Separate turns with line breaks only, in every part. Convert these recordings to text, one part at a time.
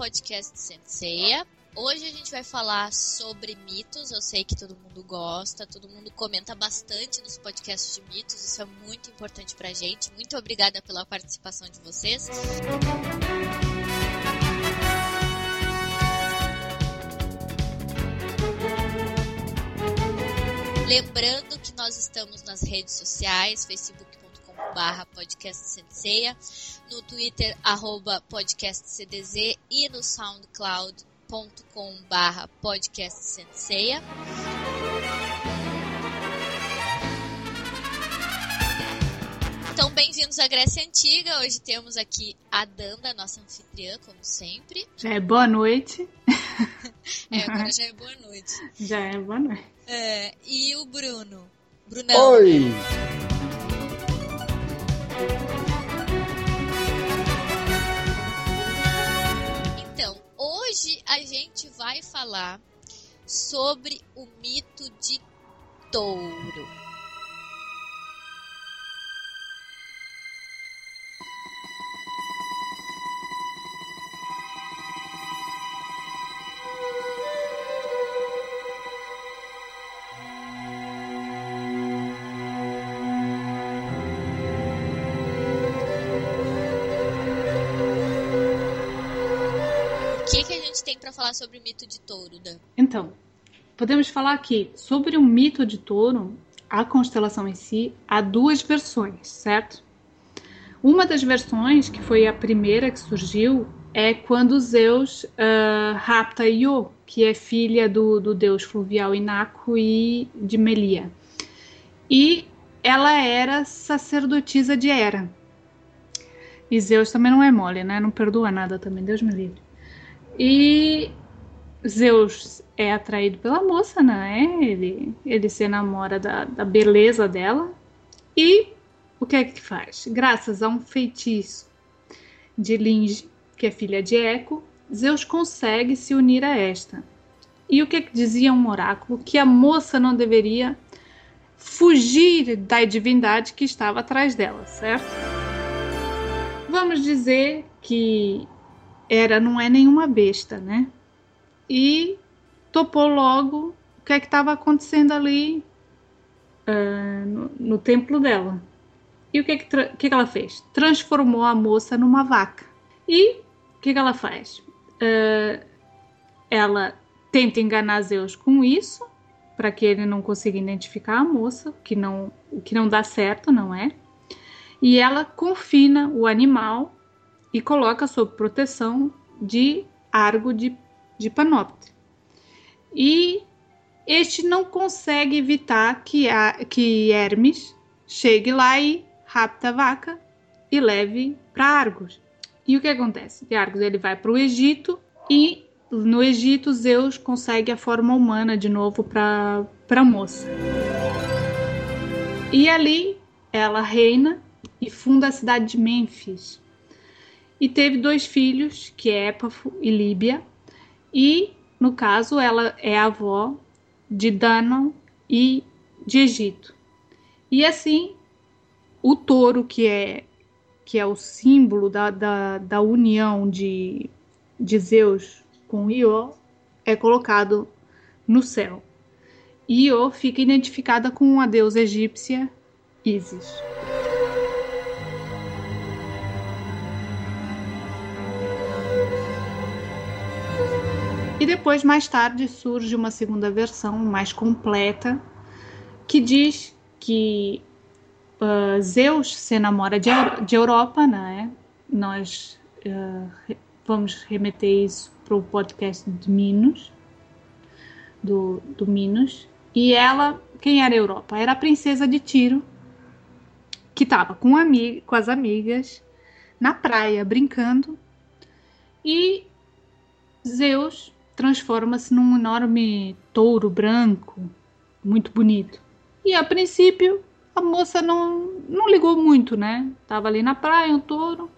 podcast Senseia. Hoje a gente vai falar sobre mitos. Eu sei que todo mundo gosta, todo mundo comenta bastante nos podcasts de mitos. Isso é muito importante pra gente. Muito obrigada pela participação de vocês. Lembrando que nós estamos nas redes sociais, facebook.com barra podcast Senseia, no Twitter, arroba podcastcdz e no soundcloud.com barra podcast Senseia. Então, bem-vindos à Grécia Antiga. Hoje temos aqui a Danda, nossa anfitriã, como sempre.
Já é boa noite.
é, agora já é boa noite.
Já é boa noite.
É, e o Bruno? Brunão.
Oi!
Então, hoje a gente vai falar sobre o mito de touro. Para falar sobre o mito de touro, Dan?
Então, podemos falar aqui sobre o mito de touro, a constelação em si, há duas versões, certo? Uma das versões, que foi a primeira que surgiu, é quando Zeus uh, rapta Io, que é filha do, do deus fluvial Inaco e de Melia. E ela era sacerdotisa de Hera. E Zeus também não é mole, né? Não perdoa nada também, Deus me livre. E Zeus é atraído pela moça, né? Ele, ele se enamora da, da beleza dela. E o que é que faz? Graças a um feitiço de Linge, que é filha de Eco, Zeus consegue se unir a esta. E o que, é que dizia um oráculo? Que a moça não deveria fugir da divindade que estava atrás dela, certo? Vamos dizer que era não é nenhuma besta, né? E topou logo o que é que estava acontecendo ali uh, no, no, templo dela. E o que é que, que, que, ela fez? Transformou a moça numa vaca. E o que, que ela faz? Uh, ela tenta enganar Zeus com isso, para que ele não consiga identificar a moça, que não, que não dá certo, não é? E ela confina o animal e coloca sob proteção de Argo de, de Panopte. E este não consegue evitar que, a, que Hermes chegue lá e rapta a vaca e leve para Argos. E o que acontece? Argos ele vai para o Egito e no Egito Zeus consegue a forma humana de novo para a moça. E ali ela reina e funda a cidade de Mênfis e teve dois filhos, que é Épafo e Líbia, e no caso ela é avó de Danon e de Egito. E assim, o touro, que é, que é o símbolo da, da, da união de, de Zeus com Io, é colocado no céu. Io fica identificada com a deusa egípcia Isis. Depois, mais tarde, surge uma segunda versão mais completa que diz que uh, Zeus se namora de, de Europa, né? Nós uh, vamos remeter isso para o podcast de Minos, do, do Minos. E ela, quem era Europa? Era a princesa de Tiro, que estava com, com as amigas na praia brincando. E Zeus transforma-se num enorme touro branco, muito bonito. E a princípio a moça não, não ligou muito, né? Tava ali na praia, um touro,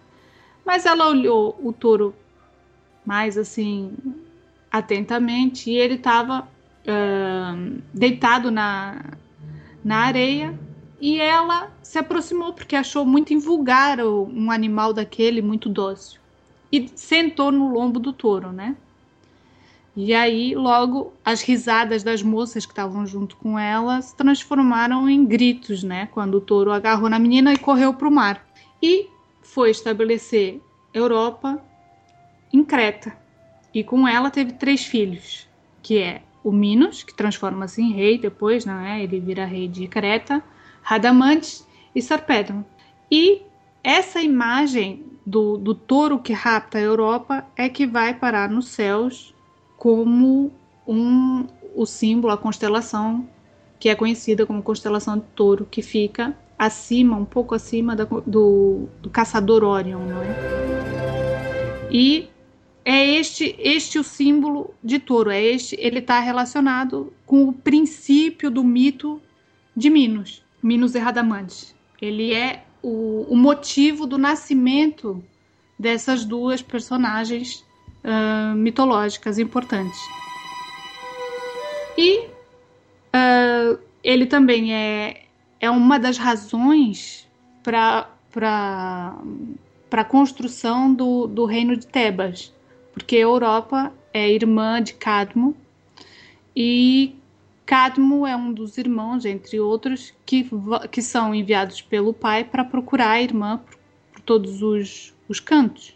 mas ela olhou o touro mais assim atentamente e ele estava uh, deitado na, na areia e ela se aproximou porque achou muito invulgar um animal daquele muito dócil. e sentou no lombo do touro, né? E aí, logo, as risadas das moças que estavam junto com ela se transformaram em gritos, né? Quando o touro agarrou na menina e correu para o mar. E foi estabelecer Europa em Creta. E com ela teve três filhos, que é o Minos, que transforma-se em rei depois, né? Ele vira rei de Creta, Radamantes e Sarpedon. E essa imagem do, do touro que rapta a Europa é que vai parar nos céus como um, o símbolo, a constelação que é conhecida como constelação de touro, que fica acima, um pouco acima da, do, do caçador Orion, não é? E é este este o símbolo de touro, é este, ele está relacionado com o princípio do mito de Minos, Minos e Radamantes. Ele é o, o motivo do nascimento dessas duas personagens uh, mitológicas importantes. E uh, ele também é, é uma das razões para a construção do, do reino de Tebas, porque a Europa é irmã de Cadmo e Cadmo é um dos irmãos, entre outros, que, que são enviados pelo pai para procurar a irmã por, por todos os, os cantos.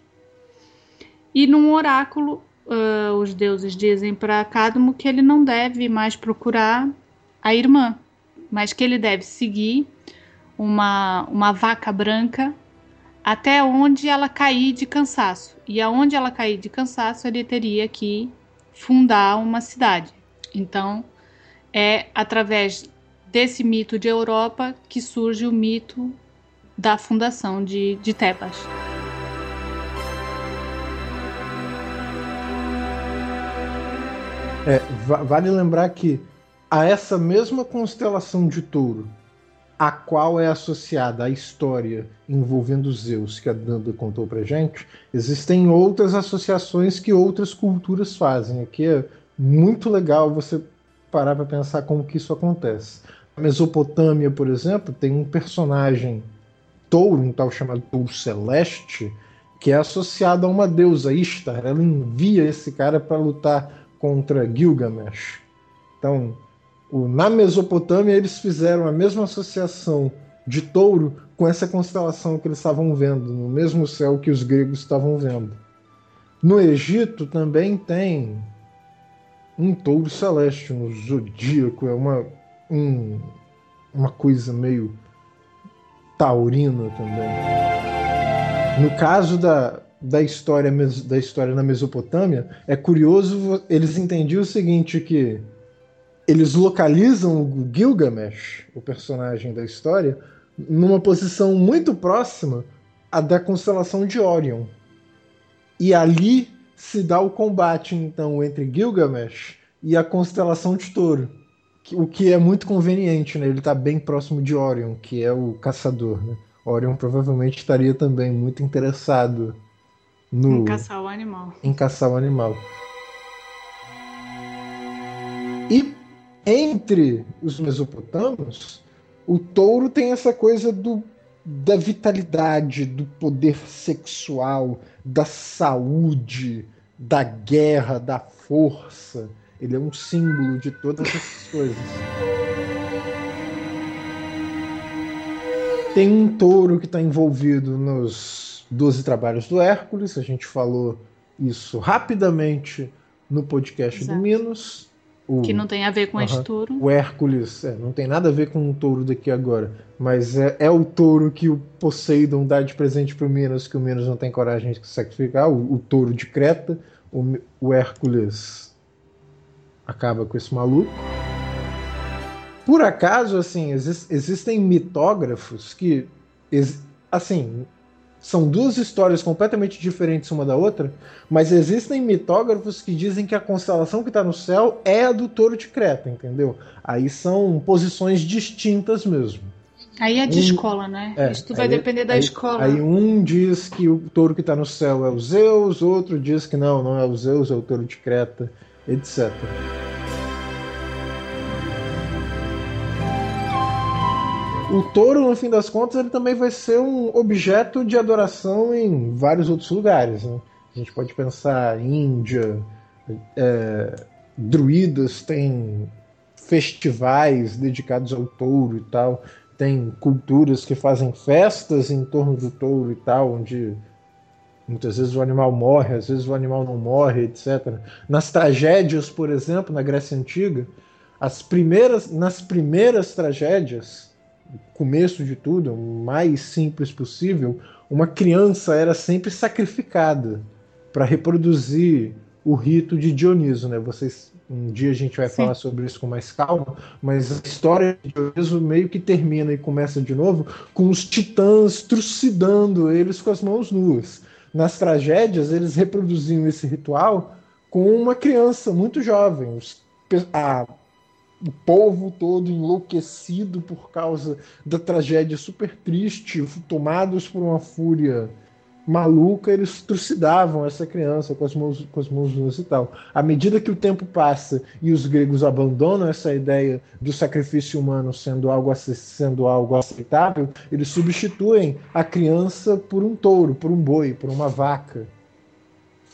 E num oráculo, uh, os deuses dizem para Cadmo que ele não deve mais procurar a irmã, mas que ele deve seguir uma, uma vaca branca até onde ela cair de cansaço. E aonde ela cair de cansaço, ele teria que fundar uma cidade. Então, é através desse mito de Europa que surge o mito da fundação de, de Tebas.
Vale lembrar que a essa mesma constelação de touro, a qual é associada a história envolvendo Zeus, que a Danda contou pra gente, existem outras associações que outras culturas fazem. Aqui é muito legal você parar para pensar como que isso acontece. A Mesopotâmia, por exemplo, tem um personagem touro, um tal chamado touro celeste, que é associado a uma deusa Ishtar. Ela envia esse cara para lutar contra Gilgamesh. Então, o, na Mesopotâmia, eles fizeram a mesma associação de touro com essa constelação que eles estavam vendo, no mesmo céu que os gregos estavam vendo. No Egito também tem um touro celeste, um zodíaco, é uma, um, uma coisa meio taurina também. No caso da, da história da história na Mesopotâmia, é curioso eles entendiam o seguinte que eles localizam o Gilgamesh, o personagem da história, numa posição muito próxima à da constelação de Orion. E ali se dá o combate então entre Gilgamesh e a constelação de Touro, o que é muito conveniente, né? Ele está bem próximo de Orion, que é o caçador, né? Orion provavelmente estaria também muito interessado no,
em caçar o animal.
Em caçar o animal. E entre os mesopotâmios, o touro tem essa coisa do, da vitalidade, do poder sexual, da saúde, da guerra, da força. Ele é um símbolo de todas essas coisas. Tem um touro que está envolvido nos 12 trabalhos do Hércules, a gente falou isso rapidamente no podcast Exato. do Minos.
O, que não tem a ver com uh -huh, este touro.
O Hércules, é, não tem nada a ver com o touro daqui agora, mas é, é o touro que o Poseidon dá de presente para o Minos, que o Minos não tem coragem de sacrificar, o, o touro de Creta. O, o Hércules acaba com esse maluco. Por acaso, assim, exist, existem mitógrafos que, assim, são duas histórias completamente diferentes uma da outra, mas existem mitógrafos que dizem que a constelação que está no céu é a do touro de Creta, entendeu? Aí são posições distintas mesmo.
Aí é de um, escola, né? É, Isso vai depender da
aí,
escola.
Aí um diz que o touro que está no céu é o Zeus, outro diz que não, não é o Zeus, é o touro de Creta, etc. o touro, no fim das contas, ele também vai ser um objeto de adoração em vários outros lugares. Né? A gente pode pensar Índia, é, druidas têm festivais dedicados ao touro e tal, tem culturas que fazem festas em torno do touro e tal, onde muitas vezes o animal morre, às vezes o animal não morre, etc. Nas tragédias, por exemplo, na Grécia Antiga, as primeiras, nas primeiras tragédias, começo de tudo, o mais simples possível, uma criança era sempre sacrificada para reproduzir o rito de Dioniso, né? Vocês um dia a gente vai Sim. falar sobre isso com mais calma, mas a história de Dioniso meio que termina e começa de novo com os titãs trucidando eles com as mãos nuas. Nas tragédias, eles reproduziam esse ritual com uma criança muito jovem. A, o povo todo enlouquecido por causa da tragédia super triste, tomados por uma fúria maluca, eles trucidavam essa criança com as mãos, com as mãos nuas e tal. À medida que o tempo passa e os gregos abandonam essa ideia do sacrifício humano sendo algo, sendo algo aceitável, eles substituem a criança por um touro, por um boi, por uma vaca.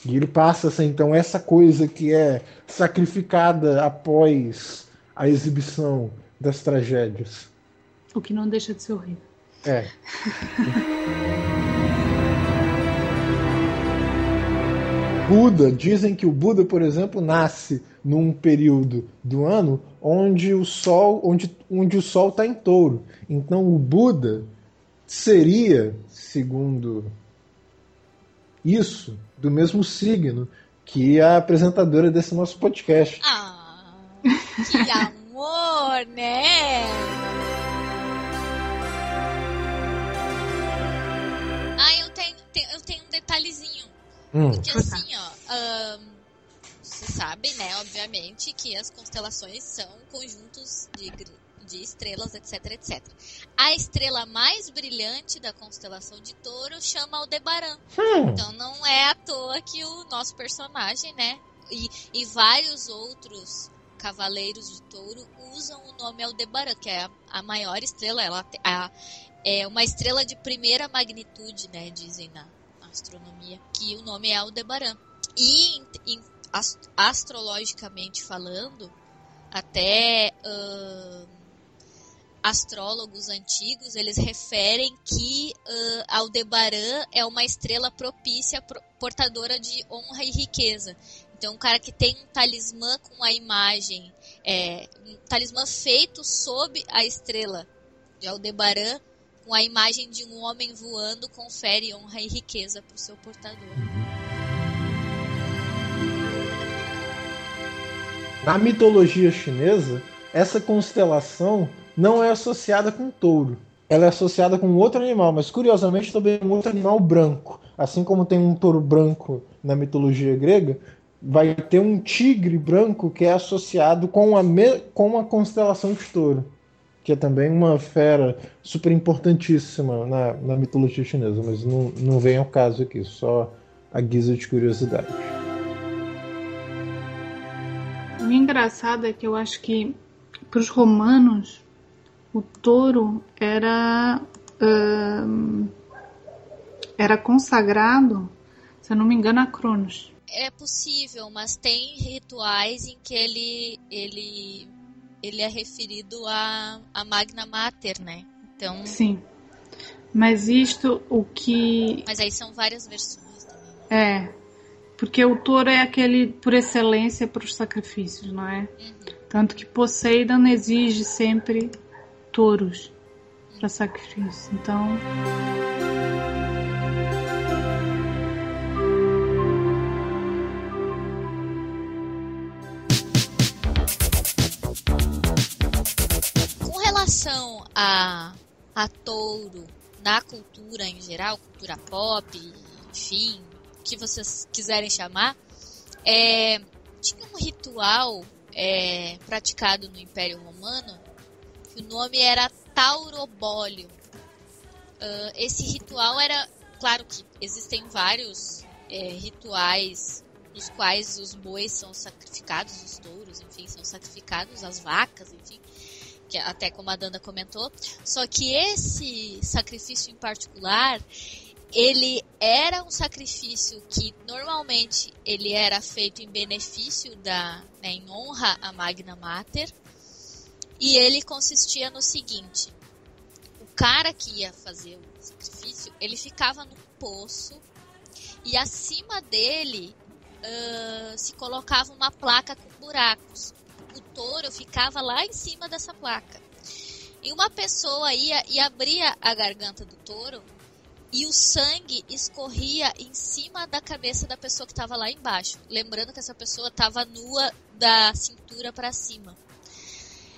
E ele passa a ser, então, essa coisa que é sacrificada após a exibição das tragédias.
O que não deixa de ser horrível.
É. Buda, dizem que o Buda, por exemplo, nasce num período do ano onde o sol, onde, onde o sol está em touro. Então o Buda seria, segundo isso, do mesmo signo que a apresentadora desse nosso podcast.
Ah, que amor, né? Ah, eu tenho, eu tenho um detalhezinho Hum. Porque assim, ó. Um, você sabe, né, obviamente, que as constelações são conjuntos de, de estrelas, etc, etc. A estrela mais brilhante da constelação de touro chama Aldebaran. Hum. Então não é à toa que o nosso personagem, né, e, e vários outros cavaleiros de touro usam o nome Aldebaran, que é a, maior estrela, ela a, é uma estrela de primeira magnitude, né, dizem na, astronomia, que o nome é Aldebaran. E em, em, astrologicamente falando, até uh, astrólogos antigos eles referem que uh, Aldebaran é uma estrela propícia, portadora de honra e riqueza. Então, um cara que tem um talismã com a imagem, é, um talismã feito sob a estrela de Aldebaran, com a imagem de um homem voando confere honra e riqueza para o seu portador.
Na mitologia chinesa, essa constelação não é associada com touro. Ela é associada com outro animal, mas curiosamente também é um outro animal branco. Assim como tem um touro branco na mitologia grega, vai ter um tigre branco que é associado com a, me... com a constelação de touro que é também uma fera super importantíssima na, na mitologia chinesa, mas não, não vem ao caso aqui, só a guisa de curiosidade.
O engraçado é que eu acho que para os romanos o touro era era consagrado, se eu não me engano, a Cronos.
É possível, mas tem rituais em que ele ele ele é referido a, a Magna Mater, né? Então.
Sim. Mas isto, o que.
Mas aí são várias versões também.
Né? É. Porque o touro é aquele por excelência para os sacrifícios, não é? Uhum. Tanto que Poseidon exige sempre touros para sacrifício. Então.
Relação a, a touro na cultura em geral, cultura pop, enfim, o que vocês quiserem chamar, é, tinha um ritual é, praticado no Império Romano que o nome era Taurobólio. Uh, esse ritual era, claro que existem vários é, rituais nos quais os bois são sacrificados, os touros, enfim, são sacrificados, as vacas, enfim que até como a Danda comentou. Só que esse sacrifício em particular, ele era um sacrifício que normalmente ele era feito em benefício da, né, em honra à Magna Mater, e ele consistia no seguinte: o cara que ia fazer o sacrifício, ele ficava no poço e acima dele uh, se colocava uma placa com buracos. O touro ficava lá em cima dessa placa. E uma pessoa ia e abria a garganta do touro e o sangue escorria em cima da cabeça da pessoa que estava lá embaixo. Lembrando que essa pessoa estava nua da cintura para cima.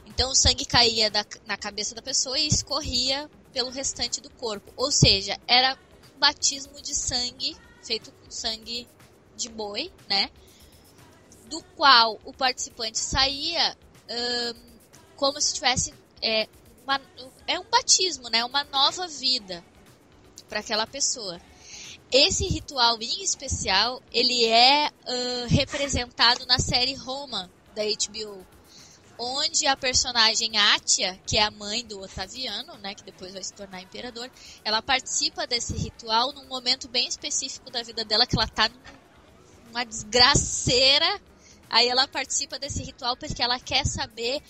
Então o sangue caía da, na cabeça da pessoa e escorria pelo restante do corpo. Ou seja, era um batismo de sangue feito com sangue de boi, né? Do qual o participante saía como se tivesse é, uma, é um batismo, né? Uma nova vida para aquela pessoa. Esse ritual em especial, ele é uh, representado na série Roma da HBO, onde a personagem Atia, que é a mãe do Otaviano, né, que depois vai se tornar imperador, ela participa desse ritual num momento bem específico da vida dela, que ela tá numa desgraceira. Aí ela participa desse ritual porque ela quer saber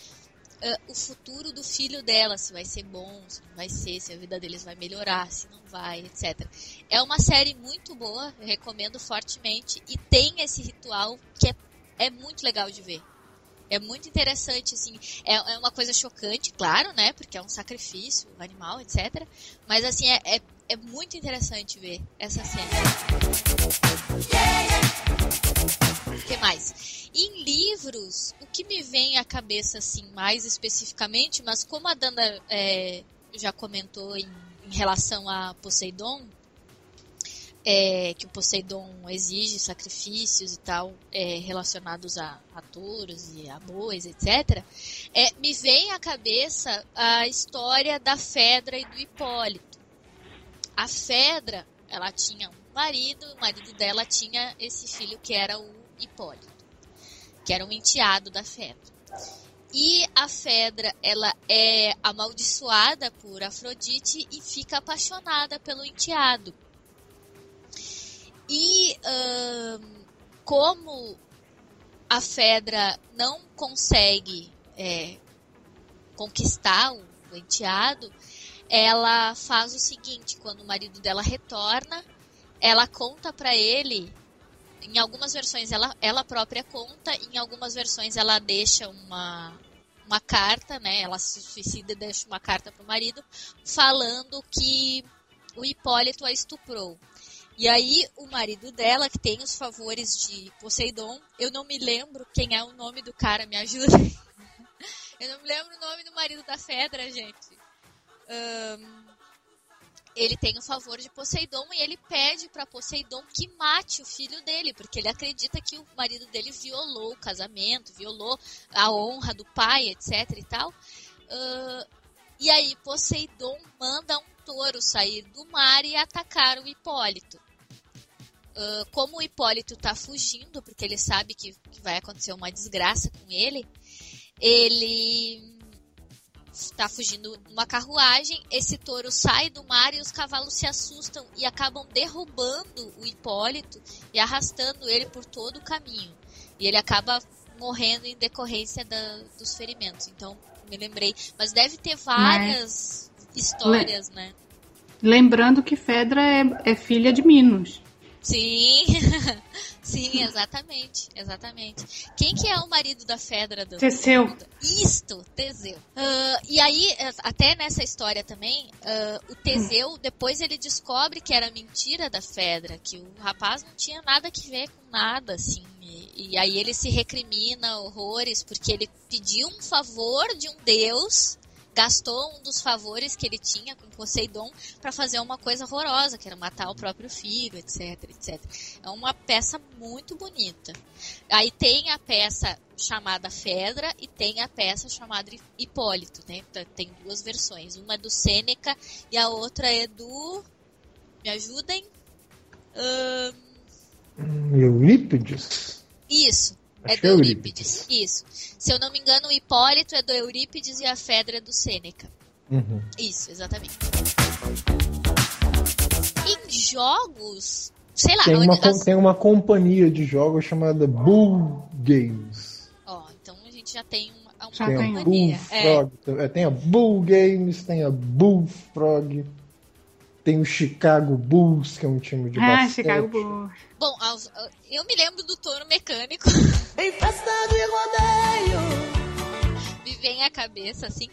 uh, o futuro do filho dela, se vai ser bom, se não vai ser, se a vida deles vai melhorar, se não vai, etc. É uma série muito boa, eu recomendo fortemente, e tem esse ritual que é, é muito legal de ver. É muito interessante, assim, é, é uma coisa chocante, claro, né, porque é um sacrifício, um animal, etc. Mas, assim, é, é, é muito interessante ver essa cena. O que mais? Em livros, o que me vem à cabeça, assim, mais especificamente, mas como a Dana é, já comentou em, em, relação a Poseidon, é, que o Poseidon exige sacrifícios e tal, é, relacionados a, a touros e a bois, etc., é, me vem à cabeça a história da Fedra e do Hipólito. A Fedra, ela tinha um marido, o marido dela tinha esse filho que era o Hipólito que era um enteado da Fedra. E a Fedra, ela é amaldiçoada por Afrodite e fica apaixonada pelo enteado. E como a Fedra não consegue é, conquistar o enteado, ela faz o seguinte: quando o marido dela retorna, ela conta para ele em algumas versões ela, ela própria conta, em algumas versões ela deixa uma, uma carta, né? Ela se suicida e deixa uma carta para o marido falando que o Hipólito a estuprou. E aí o marido dela, que tem os favores de Poseidon, eu não me lembro quem é o nome do cara, me ajuda. eu não me lembro o nome do marido da Fedra, gente. Um, ele tem o favor de Poseidon e ele pede para Poseidon que mate o filho dele, porque ele acredita que o marido dele violou o casamento, violou a honra do pai, etc e tal. Uh, e aí Poseidon manda um touro sair do mar e atacar o Hipólito. Uh, como o Hipólito está fugindo, porque ele sabe que, que vai acontecer uma desgraça com ele, ele está fugindo numa carruagem, esse touro sai do mar e os cavalos se assustam e acabam derrubando o Hipólito e arrastando ele por todo o caminho. E ele acaba morrendo em decorrência da, dos ferimentos. Então, me lembrei. Mas deve ter várias Mas... histórias, né?
Lembrando que Fedra é, é filha de Minos.
Sim, sim, exatamente, exatamente. Quem que é o marido da Fedra? Do...
Teseu.
Isto, Teseu. Uh, e aí, eh, até nessa história também, uh, o Teseu, depois ele descobre que era mentira da Fedra, que o rapaz não tinha nada que ver com nada, assim. E, e aí ele se recrimina horrores, porque ele pediu um favor de um deus gastou um dos favores que ele tinha com Poseidon para fazer uma coisa horrorosa, que era matar o próprio filho, etc, etc. É uma peça muito bonita. Aí tem a peça chamada Fedra e tem a peça chamada Hipólito, né? Tem duas versões. Uma é do Sêneca e a outra é do. Me ajudem?
Um... Eurípides?
Isso. É do Eurípides. Isso. Se eu não me engano, o Hipólito é do Eurípides e a Fedra é do Sêneca.
Uhum.
Isso, exatamente. Em jogos, sei lá,
Tem uma,
as-
tem uma companhia de jogos chamada Bull Games.
ó, então a gente já tem uma,
Já
Tem
tem
a
companhia. É,
Bullfrog, é, tem a Bull Games, tem a Bullfrog, tem o Chicago Bulls, que é um time de
Ah,
basquete.
Chicago Bulls.
Bom, eu me lembro do touro mecânico.
Em festa de rodeio.
me vem à cabeça, assim.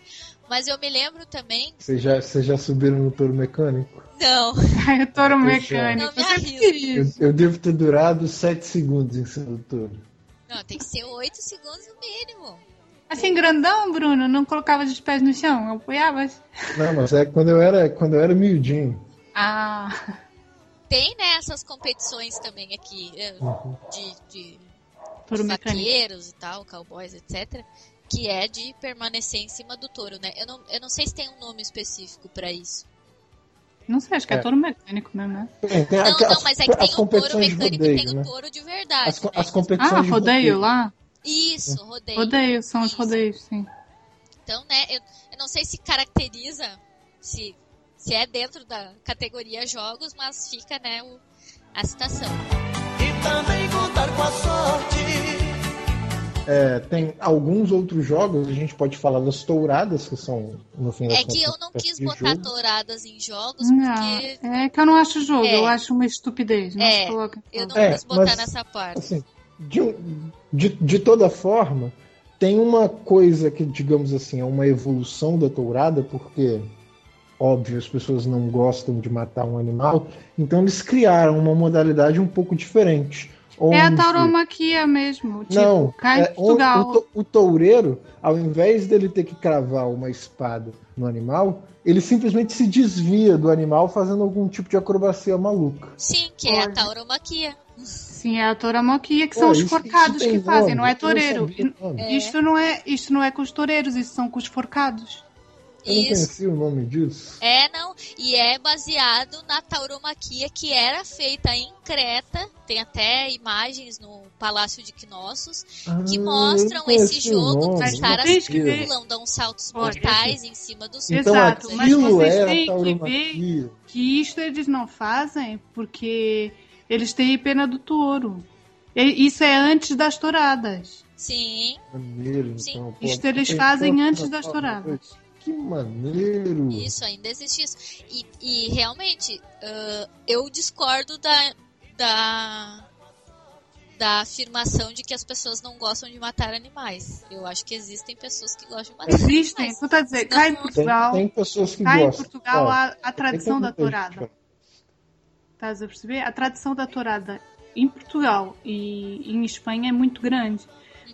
Mas eu me lembro também.
Vocês já, vocês já subiram no touro mecânico?
Não,
Ai, o touro
Eu
mecânico. Você.
Eu, eu devo ter durado 7 segundos em cima do touro.
não, tem que ser 8 segundos no mínimo.
Assim, grandão, Bruno, não colocava os pés no chão, apoiava.
Não, mas é quando eu era, quando eu era miudinho.
Ah,
Tem, né, essas competições também aqui eh,
Uhum.
de, de vaqueiros e tal, cowboys, etc. Que é de permanecer em cima do touro, né? Eu não, eu não sei se tem um nome específico pra isso.
Não sei, acho que é,
É.
touro mecânico mesmo, né?
Tem, tem
Não,
as-
não, mas é que tem o touro mecânico e
rodeio,
tem o
né?
touro de verdade.
As,
né?
as competições
Ah,
de
rodeio lá?
Isso, rodeio.
Rodeio, são os rodeios, sim.
Então, né, eu, eu não sei se caracteriza, se, se é dentro da categoria jogos, mas fica, né, o- a citação.
E também contar com a sorte.
É, tem alguns outros jogos, a gente pode falar das touradas, que são, no fim das
É que eu não
espécie
quis botar
jogo.
touradas em jogos,
Não,
porque
é que eu não acho jogo,
É.
eu acho uma estupidez. Não
É,
se coloca
eu não
É,
quis botar
mas-
nessa parte.
Assim, de, um- de, de toda forma, tem uma coisa que, digamos assim, é uma evolução da tourada, porque, óbvio, as pessoas não gostam de matar um animal, então eles criaram uma modalidade um pouco diferente.
É a
onde-
tauromaquia mesmo. Tipo,
Não,
em
é,
Portugal.
O, o, o toureiro, ao invés dele ter que cravar uma espada no animal, ele simplesmente se desvia do animal fazendo algum tipo de acrobacia maluca.
Sim, que é a tauromaquia.
Sim, é a tauromaquia, que são os forcados que fazem,
nome,
não é toureiro.
sabia o nome.
É.
Isto não é, isto não é com os toureiros, isso são com os forcados.
Eu não
Isso.
conhecia o nome disso.
É, não. E é baseado na tauromaquia que era feita em Creta. Tem até imagens no Palácio de Knossos que
Ah,
mostram
não conhecia
esse jogo
nome,
que
Mas
os
não
caras
que
pulam, dão saltos
Olha,
mortais em cima dos
Então
Exato, mas vocês
é
têm que ver que isto eles não fazem porque eles têm pena do touro. E- Isso é antes das touradas.
Sim,
Maneiro,
Sim.
então.
Isto eles fazem antes das touradas.
Que maneiro.
isso ainda existe isso. E, e realmente, ah, eu discordo da, da, da afirmação de que as pessoas não gostam de matar animais. Eu acho que existem pessoas que gostam de matar
Existem,
animais.
tu tá dizendo, cá em
Não.
Tem,
Portugal,
tem pessoas que
cá em
gostam.
Portugal
Ó,
a, a tradição da tourada. Estás a perceber? A tradição da tourada em Portugal e em Espanha é muito grande.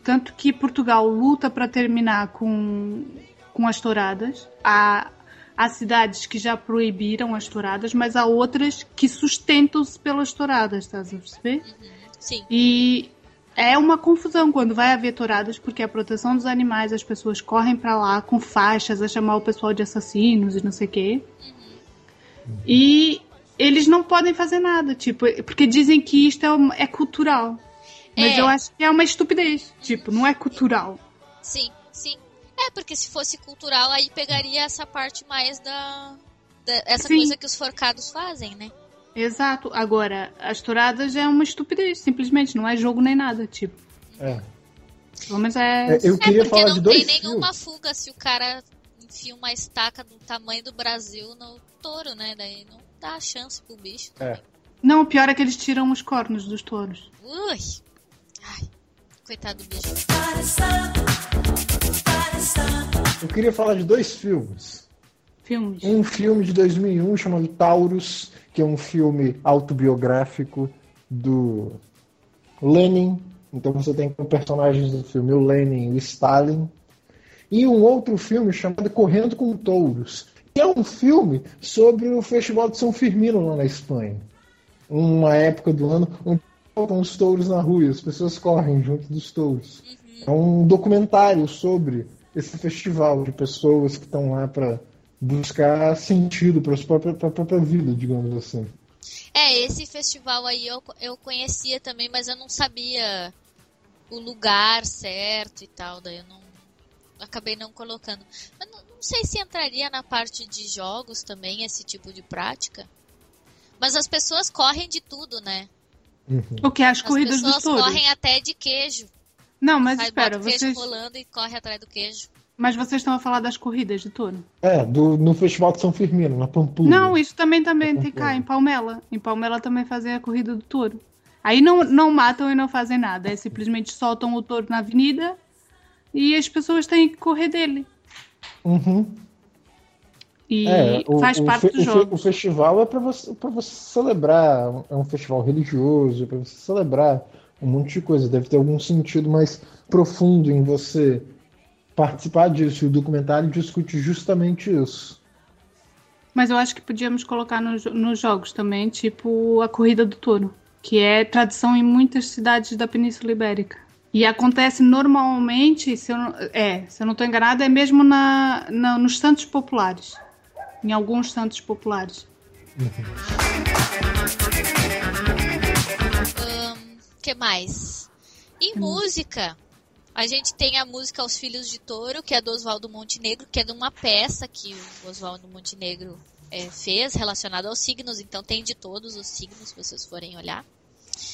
Tanto que Portugal luta para terminar com, com as touradas. Há, há cidades que já proibiram as touradas, mas há outras que sustentam-se pelas touradas, estás a perceber?
Sim,
E é uma confusão quando vai haver touradas, porque a proteção dos animais, as pessoas correm pra lá com faixas a chamar o pessoal de assassinos e não sei o quê. E eles não podem fazer nada, tipo, porque dizem que isto é, é cultural. Mas
É.
eu acho que é uma estupidez. Tipo, não é cultural.
sim, sim. É, porque se fosse cultural, aí pegaria essa parte mais da. da- essa
Sim.
coisa que os forcados fazem, né?
Exato. Agora, as touradas é uma estupidez, simplesmente. Não é jogo nem nada, tipo.
É.
Pelo menos é.
É, eu
É,
queria
porque
falar
não
de dois
tem nenhuma fuga se o cara enfia uma estaca do tamanho do Brasil no touro, né? Daí não dá chance pro bicho.
É.
Não, o pior é que eles tiram os cornos dos touros.
Ui! Ai, coitado do bicho.
Eu queria falar de dois filmes.
Filmes.
Um filme de 2001 chamado Taurus, que é um filme autobiográfico do Lenin. Então você tem como personagens do filme o Lenin e o Stalin. E um outro filme chamado Correndo com Touros, que é um filme sobre o Festival de São Firmino lá na Espanha. Uma época do ano onde faltam os touros na rua e as pessoas correm junto dos touros. É um documentário sobre esse festival de pessoas que estão lá para buscar sentido para a própria, pra própria vida, digamos assim.
É, esse festival aí eu, eu conhecia também, mas eu não sabia o lugar certo e tal, daí eu não. Acabei não colocando. Mas não, não sei se entraria na parte de jogos também esse tipo de prática. Mas as pessoas correm de tudo, né?
Uhum.
O que as
As
corridas de
pessoas
touros?
correm até de queijo.
Não, mas
Sai,
espera,
bota o queijo
vocês,
rolando e corre atrás do queijo.
mas vocês estão a falar das corridas de touro?
É, do, no Festival de São Firmino, na Pampulha.
Não, isso também também tem cá em Palmela. Em Palmela também fazem a corrida do touro. Aí não, não matam e não fazem nada, é simplesmente soltam o touro na avenida e as pessoas têm que correr dele.
Uhum.
E
É, o,
faz
o
parte
fe-
do
o fe-
jogo.
o festival é para você, pra você celebrar, é um festival religioso, para você celebrar um monte de coisa. Deve ter algum sentido mais profundo em você participar disso. E o documentário discute justamente isso.
Mas eu acho que podíamos colocar nos, nos jogos também, tipo a corrida do touro, que é tradição em muitas cidades da Península Ibérica. E acontece normalmente, se eu não, é, se eu não estou enganada, é mesmo na, na- nos santos populares. Em alguns santos populares.
O que mais? Em música, a gente tem a música Os Filhos de Touro, que é do Oswaldo Montenegro, que é de uma peça que o Oswaldo Montenegro é, fez relacionada aos signos, então tem de todos os signos, se vocês forem olhar.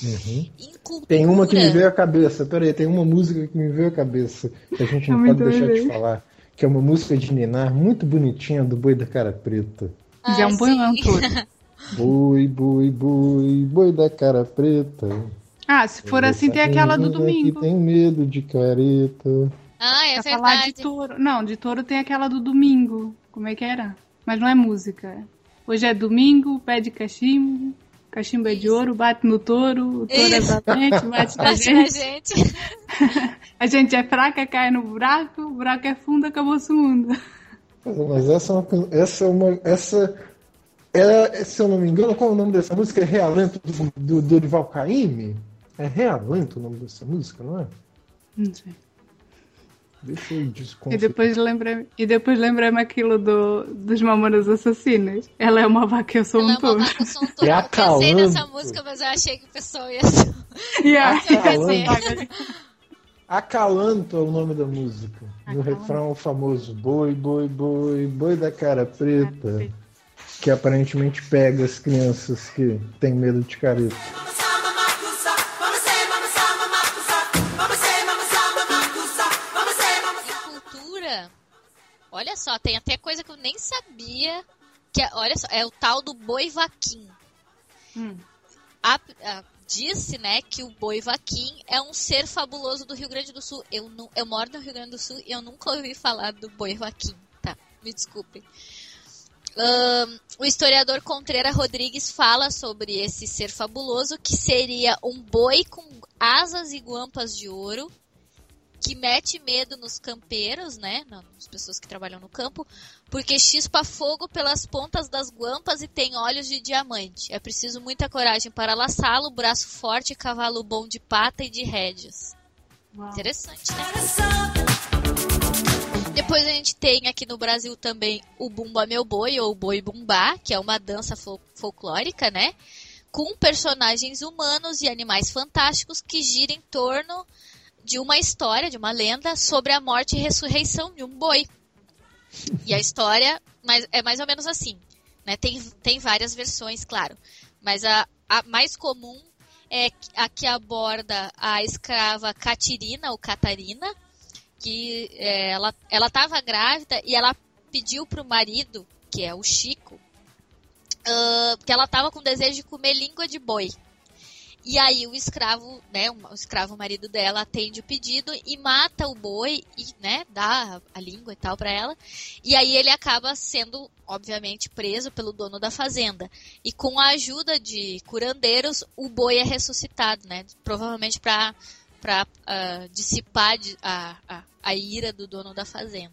Em cultura,
Tem uma que me veio à cabeça, peraí, tem uma música que me veio à cabeça, que a gente não
Também
pode deixar de falar, que é uma música de Ninar, muito bonitinha, do Boi da Cara Preta.
Já é um
Ah,
boi ou é um
sim.
touro?
Boi, boi, boi, boi da cara preta.
Ah, se for assim, tem aquela do domingo.
Que tem medo de careta.
Ah, é
Pra falar de touro. Não, de touro tem aquela do domingo. Como é que era? Mas não é música. Hoje é domingo, pede cachimbo. Cachimbo é de ouro, bate no touro. O touro é
Isso.
valente, bate na
Bate na
gente.
gente.
A gente é fraca, cai no buraco. O buraco é fundo, acabou-se o mundo.
Mas essa é uma. Essa é uma. Essa é, se eu não me engano, qual é o nome dessa música? É Realento do, do Dorival Caymmi? É Realento o nome dessa música, não é?
Não sei.
Deixa eu
E
desconfiar.
depois lembrei, e depois lembrei-me aquilo do, dos Mamonas Assassinas. Ela é uma vaca, eu sou
Ela
um
é uma
touro.
vaca, eu sou um touro.
É
Eu pensei
acalanto.
nessa música, mas eu achei que o pessoal ia ser.
Yeah.
Acalanto. Acalanto é o nome da música. No refrão o famoso boi, boi, boi, boi da cara preta. Que aparentemente pega as crianças que têm medo de careta.
Olha só, tem até coisa que eu nem sabia. Que é, olha só, é o tal do boi vaquim.
Hum.
A- a- disse, né, que o boi vaquim é um ser fabuloso do Rio Grande do Sul. Eu, nu- eu moro no Rio Grande do Sul e eu nunca ouvi falar do boi vaquim. Tá, me desculpem. Ahn, o historiador Contreira Rodrigues fala sobre esse ser fabuloso que seria um boi com asas e guampas de ouro que mete medo nos campeiros, né, nas pessoas que trabalham no campo, porque chispa fogo pelas pontas das guampas e tem olhos de diamante. É preciso muita coragem para laçá-lo, braço forte, cavalo bom de pata e de rédeas.
Uau.
Interessante, né? Depois a gente tem aqui no Brasil também o Bumba Meu Boi, ou Boi Bumbá, que é uma dança fol- folclórica, né? Com personagens humanos e animais fantásticos que gira em torno de uma história, de uma lenda, sobre a morte e ressurreição de um boi. E a história é mais ou menos assim. Né? Tem, tem várias versões, claro. Mas a, a mais comum é a que aborda a escrava Catirina, ou Catarina, que é, ela estava grávida e ela pediu para o marido, que é o Chico, ah, que ela estava com desejo de comer língua de boi. E aí o escravo, né, o escravo marido dela atende o pedido e mata o boi e, né, dá a língua e tal para ela. E aí ele acaba sendo, obviamente, preso pelo dono da fazenda. E com a ajuda de curandeiros, o boi é ressuscitado, né? Provavelmente para para dissipar de- a, a, a ira do dono da fazenda.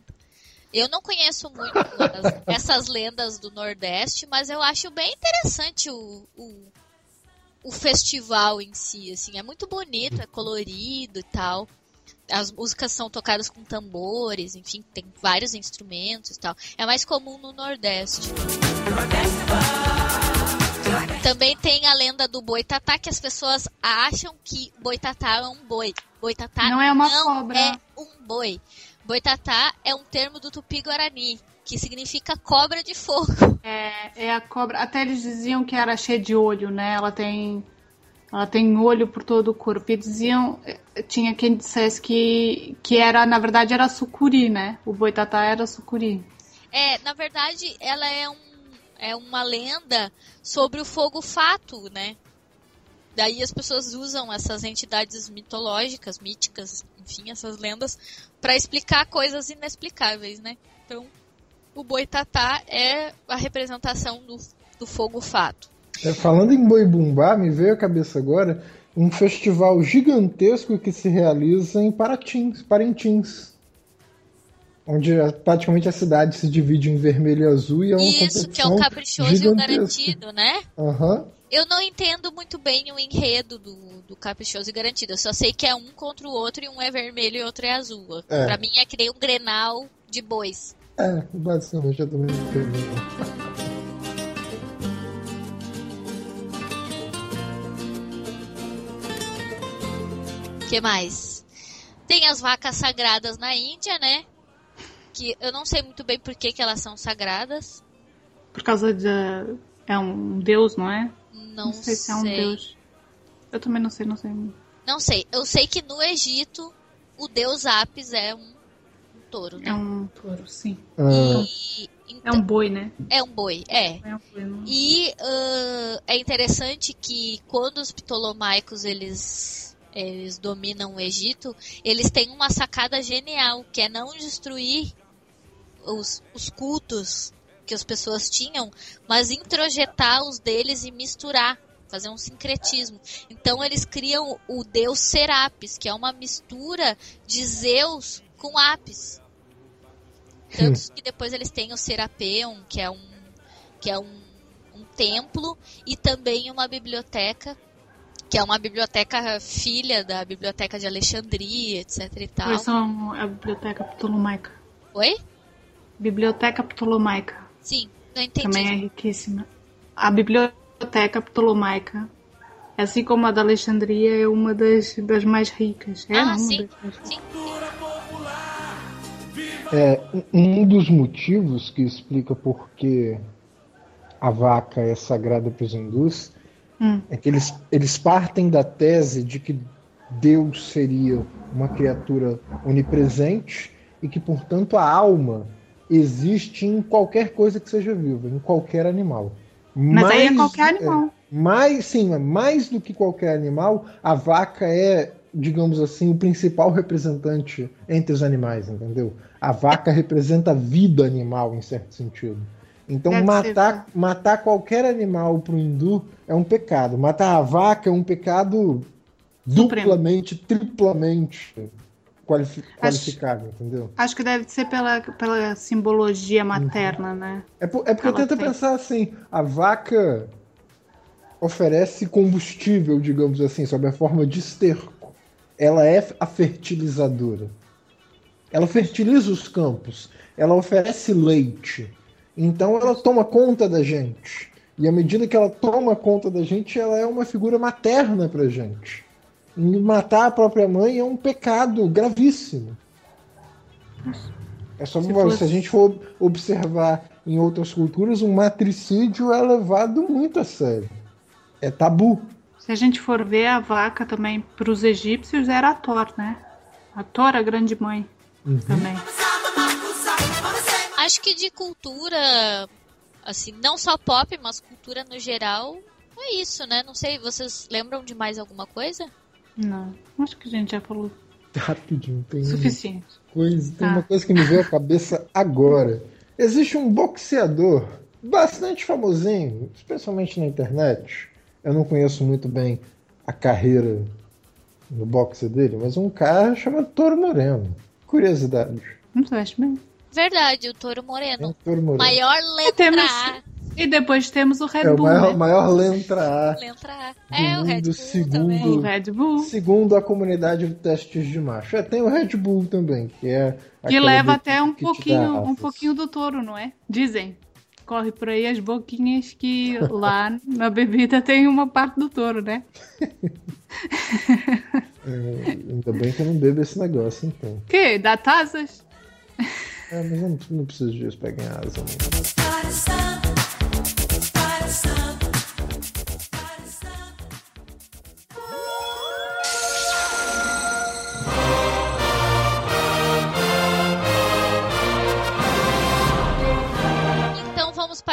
Eu não conheço muito as- essas lendas do Nordeste, mas eu acho bem interessante o, o, o festival em si, assim, é muito bonito, é colorido e tal. As músicas são tocadas com tambores, enfim, tem vários instrumentos e tal. É mais comum no Nordeste. Também tem a lenda do boitatá, que as pessoas acham que boitatá é um boi. Boitatá
Não é uma cobra.
é um boi. Boitatá é um termo do Tupi-Guarani, que significa cobra de fogo.
É, é a cobra. Até eles diziam que era cheia de olho, né? Ela tem. Ela tem olho por todo o corpo. E diziam. eh, Tinha quem dissesse que, que era, na verdade, era sucuri, né? O boitatá era sucuri.
É, na verdade, ela é, um, é uma lenda sobre o fogo fato, né? Daí as pessoas usam essas entidades mitológicas, míticas, enfim, essas lendas, para explicar coisas inexplicáveis, né? Então, o boitatá é a representação do, do fogo fato.
É, falando em boi bumbá, me veio à cabeça agora um festival gigantesco que se realiza em Paratins, Parintins. Onde é- praticamente a cidade se divide em vermelho e azul e é uma
Isso, que é o caprichoso e o garantido, né?
Aham.
Eu não entendo muito bem o enredo do, do caprichoso e garantido. Eu só sei que é um contra o outro e um é vermelho e outro é azul.
É.
Pra mim é que nem um grenal de bois.
É, basicamente eu também não entendi.
O que mais? Tem as vacas sagradas na Índia, né? Que eu não sei muito bem por que, que elas são sagradas.
Por causa de. É um deus, não é?
Não,
sei se é um deus. Eu também não sei, não sei.
Não sei. Eu sei que no Egito o deus Apis é um touro, né?
É um touro, sim.
Ah,
E,
É
então-
um boi, né?
é um boi, é.
É um boi, não-
E ah, é interessante que quando os ptolomaicos eles, eles dominam o Egito, eles têm uma sacada genial, que é não destruir os, os cultos que as pessoas tinham, mas introjetar os deles e misturar, fazer um sincretismo. Então eles criam o deus Serapis, que é uma mistura de Zeus com Apis. Tanto que depois eles têm o Serapeum, que é um que é um, um templo e também uma biblioteca, que é uma biblioteca filha da biblioteca de Alexandria, etc e tal.
São a biblioteca ptolomaica.
Oi?
Biblioteca ptolomaica.
Sim, não entendi.
Também é riquíssima. A biblioteca ptolomaica, assim como a da Alexandria, é uma das, das mais ricas. É
Ah,
uma
sim.
ricas.
Sim,
É, um dos motivos que explica por que a vaca é sagrada para os hindus
Hum.
é que eles, eles partem da tese de que Deus seria uma criatura onipresente e que, portanto, a alma existe em qualquer coisa que seja viva, em qualquer animal.
Mas aí é
Mais-
qualquer animal.
mais, sim, mais do que qualquer animal, a vaca é, digamos assim, o principal representante entre os animais, entendeu? A vaca representa a vida animal, em certo sentido. Então,
Deve
matar, matar qualquer animal para o hindu é um pecado. Matar a vaca é um pecado
Supremo.
duplamente, triplamente qualifi-
Acho-
qualificado, entendeu?
Acho que deve ser pela, pela simbologia materna, né?
É, por- é porque
Ela
tenta
tem.
pensar assim, a vaca oferece combustível, digamos assim, sob a forma de esterco. Ela é a fertilizadora. Ela fertiliza os campos. Ela oferece leite. Então ela toma conta da gente. E à medida que ela toma conta da gente, ela é uma figura materna pra gente. E matar a própria mãe é um pecado gravíssimo. É só
Se
se,
fosse-
se a gente for observar em outras culturas, um matricídio é levado muito a sério. É tabu.
Se a gente for ver a vaca também, para os egípcios era a Thor, né? A Thor, a grande mãe,
Uhum.
também.
Acho que de cultura, assim, não só pop, mas cultura no geral, é isso, né? Não sei, vocês lembram de mais alguma coisa?
Não, acho que a gente já falou
Rapidinho, tem,
suficiente.
coisa, tem
Tá.
uma coisa que me veio à cabeça agora. Existe um boxeador bastante famosinho, especialmente na internet. Eu não conheço muito bem a carreira no boxe dele, mas um cara chamado Toro Moreno. Curiosidade.
Acho bem.
Verdade, o Toro
É
Moreno.
um Toro Moreno.
Maior letra
temos-
A.
E depois temos o Red
É o
Bull,
maior,
né?
maior letra A.
Letra A. É, o Red Bull
segundo-
também.
O Red Bull.
Segundo a comunidade de testes de macho. É, tem o Red Bull também, que é.
Que leva até um pouquinho, um pouquinho do touro, não é? Dizem. Corre por aí as boquinhas que lá na bebida tem uma parte do touro, né?
É, ainda bem que eu não bebo esse negócio, então.
Que? Dá taças?
É, mas não, não preciso disso pra ganhar asa. Não.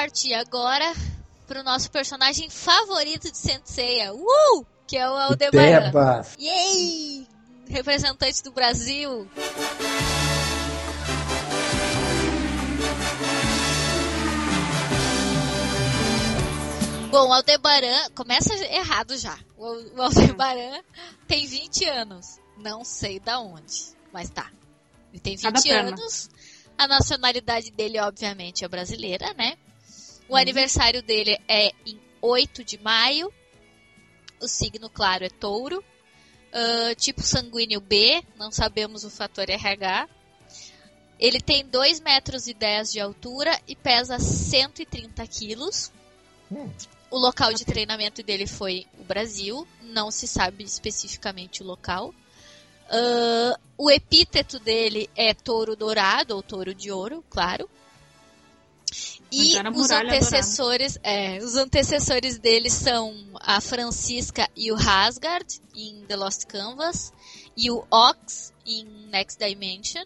Partir agora pro nosso personagem favorito de Senseiya, uh! que é o Aldebaran.
Tebas!
Yay! Representante do Brasil. Bom, o Aldebaran começa errado já. O Aldebaran tem 20 anos. Não sei da onde, mas tá. Ele tem
Cada
20
perna.
anos. A nacionalidade dele, obviamente, é brasileira, né? O
Uhum.
aniversário dele é em 8 de maio. O signo, claro, é touro. Ah, tipo sanguíneo B, não sabemos o fator RH. Ele tem 2 metros e 10 de altura e pesa 130 quilos.
Hum.
O local de treinamento dele foi o Brasil, não se sabe especificamente o local. Ah, o epíteto dele é touro dourado, ou touro de ouro, claro. E os antecessores, é, os antecessores dele são a Francisca e o Hasgard em The Lost Canvas e o Ox em Next Dimension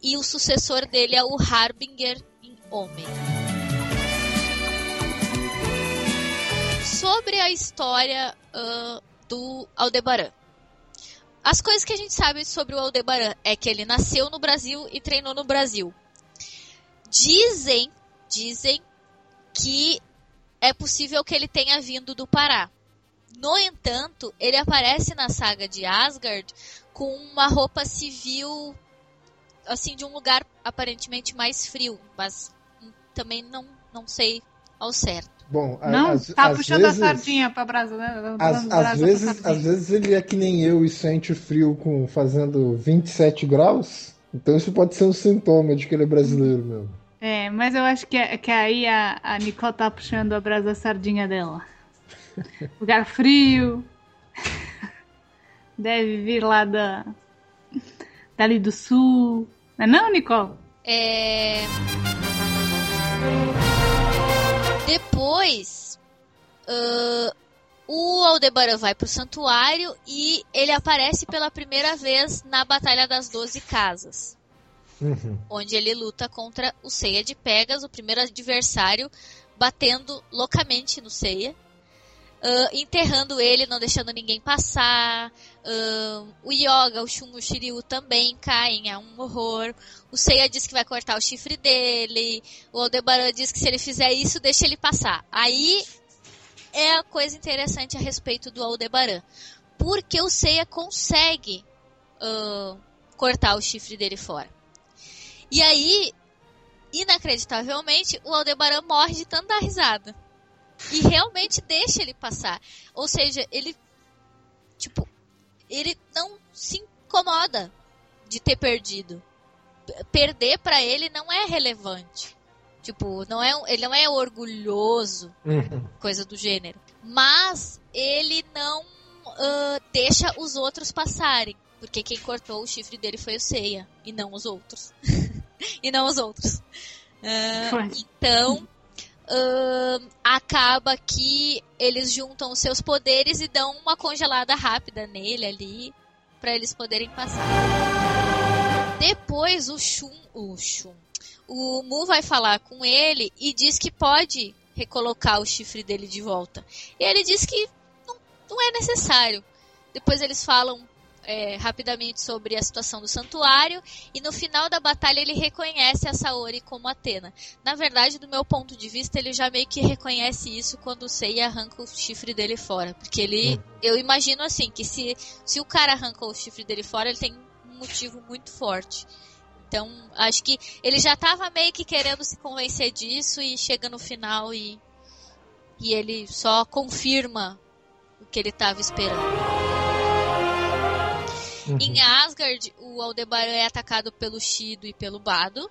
e o sucessor dele é o Harbinger em Homem. Sobre a história ah, do Aldebaran. As coisas que a gente sabe sobre o Aldebaran é que ele nasceu no Brasil e treinou no Brasil. Dizem, dizem que é possível que ele tenha vindo do Pará. No entanto, ele aparece na saga de Asgard com uma roupa civil, assim, de um lugar aparentemente mais frio, mas também não, não sei ao certo.
Bom,
Não,
às,
tá
às
puxando
vezes,
a sardinha pra brasa, né?
Às, vezes, às vezes ele é que nem eu e sente frio com fazendo 27 graus. Então isso pode ser um sintoma de que ele é brasileiro mesmo.
É, mas eu acho que, é- que aí a, a Nicole tá puxando a brasa da sardinha dela. Lugar frio. Deve vir lá da. dali do sul. Não é não, Nicole?
É... Depois, ãh, o Aldebaran vai pro santuário e ele aparece pela primeira vez na Batalha das Doze Casas,
Uhum.
onde ele luta contra o Seiya de Pegas, o primeiro adversário, batendo loucamente no Seiya. ãh, enterrando ele, não deixando ninguém passar. ãh, o Yoga, o Shun o Shiryu também caem, é um horror. O Seiya diz que vai cortar o chifre dele. O Aldebaran diz que se ele fizer isso, deixa ele passar. Aí é a coisa interessante a respeito do Aldebaran. Porque o Seiya consegue ãh, cortar o chifre dele fora. E aí, inacreditavelmente, o Aldebaran morre de tanto dar risada. E realmente deixa ele passar. Ou seja, ele. Tipo, ele não se incomoda de ter perdido. Perder pra ele não é relevante. Tipo, não é, ele não é orgulhoso,
Uhum.
coisa do gênero. Mas ele não ah, deixa os outros passarem. Porque quem cortou o chifre dele foi o Seiya. E não os outros. e não os outros.
Foi.
então, ahn, acaba que eles juntam os seus poderes e dão uma congelada rápida nele ali, pra eles poderem passar. Depois o Shun, o Shun, o Mu vai falar com ele e diz que pode recolocar o chifre dele de volta. E ele diz que não, não é necessário. Depois eles falam é, rapidamente sobre a situação do santuário e no final da batalha ele reconhece a Saori como Atena. Na verdade, do meu ponto de vista, ele já meio que reconhece isso quando o Seiya arranca o chifre dele fora. Porque ele.
Uhum.
Eu imagino assim, que se, se o cara arranca o chifre dele fora, ele tem um motivo muito forte. Então, acho que ele já tava meio que querendo se convencer disso e chega no final e. E ele só confirma o que ele tava esperando.
Uhum.
Em Asgard, o Aldebaran é atacado pelo Shido e pelo Bado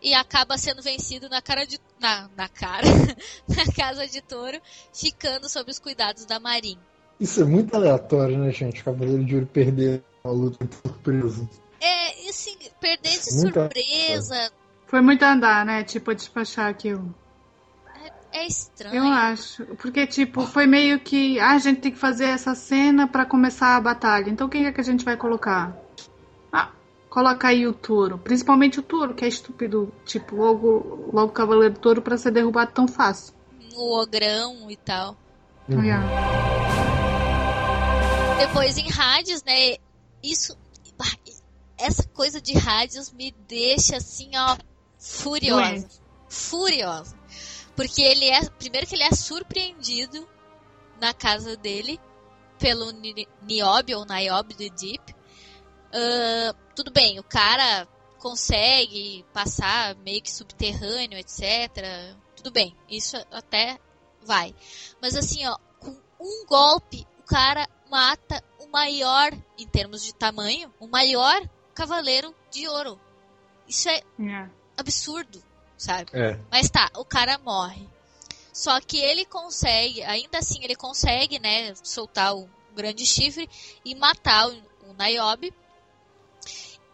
e acaba sendo vencido na cara de na, na cara, na casa de Touro, ficando sob os cuidados da Marin.
Isso é muito aleatório, né, gente? Cavaleiro de Ouro perder uma luta por surpresa.
É, e assim, perder de surpresa,
Foi muito andar, né? Tipo, despachar aquilo.
É estranho.
Eu acho. Porque, tipo, foi meio que. Ah, a gente tem que fazer essa cena pra começar a batalha. Então quem é que a gente vai colocar? Ah, coloca aí o touro. Principalmente o touro, que é estúpido. Tipo, logo, logo o Cavaleiro Touro pra ser derrubado tão fácil.
O ogrão e tal.
Uhum.
Yeah.
Depois em rádios, né? Isso. Essa coisa de rádios me deixa assim, ó, furiosa. Furiosa. Porque ele é. Primeiro que ele é surpreendido na casa dele pelo Ni- Niobe ou Niobe do Deep. Ah, tudo bem, o cara consegue passar meio que subterrâneo, etc. Tudo bem, isso até vai. Mas assim, ó, com um golpe, o cara mata o maior, em termos de tamanho, o maior cavaleiro de ouro. Isso é
Yeah.
absurdo, sabe?
É.
Mas tá, o cara morre. Só que ele consegue, ainda assim ele consegue, né, soltar o grande chifre e matar o, o Niobe.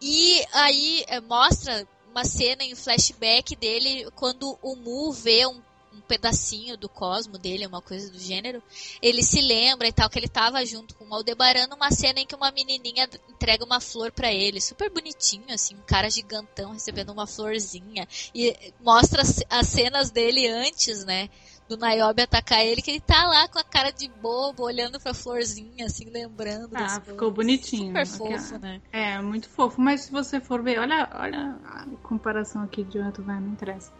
E aí é, mostra uma cena em flashback dele quando o Mu vê um, um pedacinho do cosmo dele, uma coisa do gênero. Ele se lembra e tal que ele tava junto com o Aldebaran numa cena em que uma menininha entrega uma flor pra ele, super bonitinho assim, um cara gigantão recebendo uma florzinha e mostra as, as cenas dele antes, né? Do Niobe atacar ele, que ele tá lá com a cara de bobo, olhando pra florzinha, assim, lembrando.
Ah, ficou
coisas.
bonitinho.
Super fofo, né?
É, muito fofo. Mas se você for ver, olha, olha a comparação aqui de outro vai, não interessa.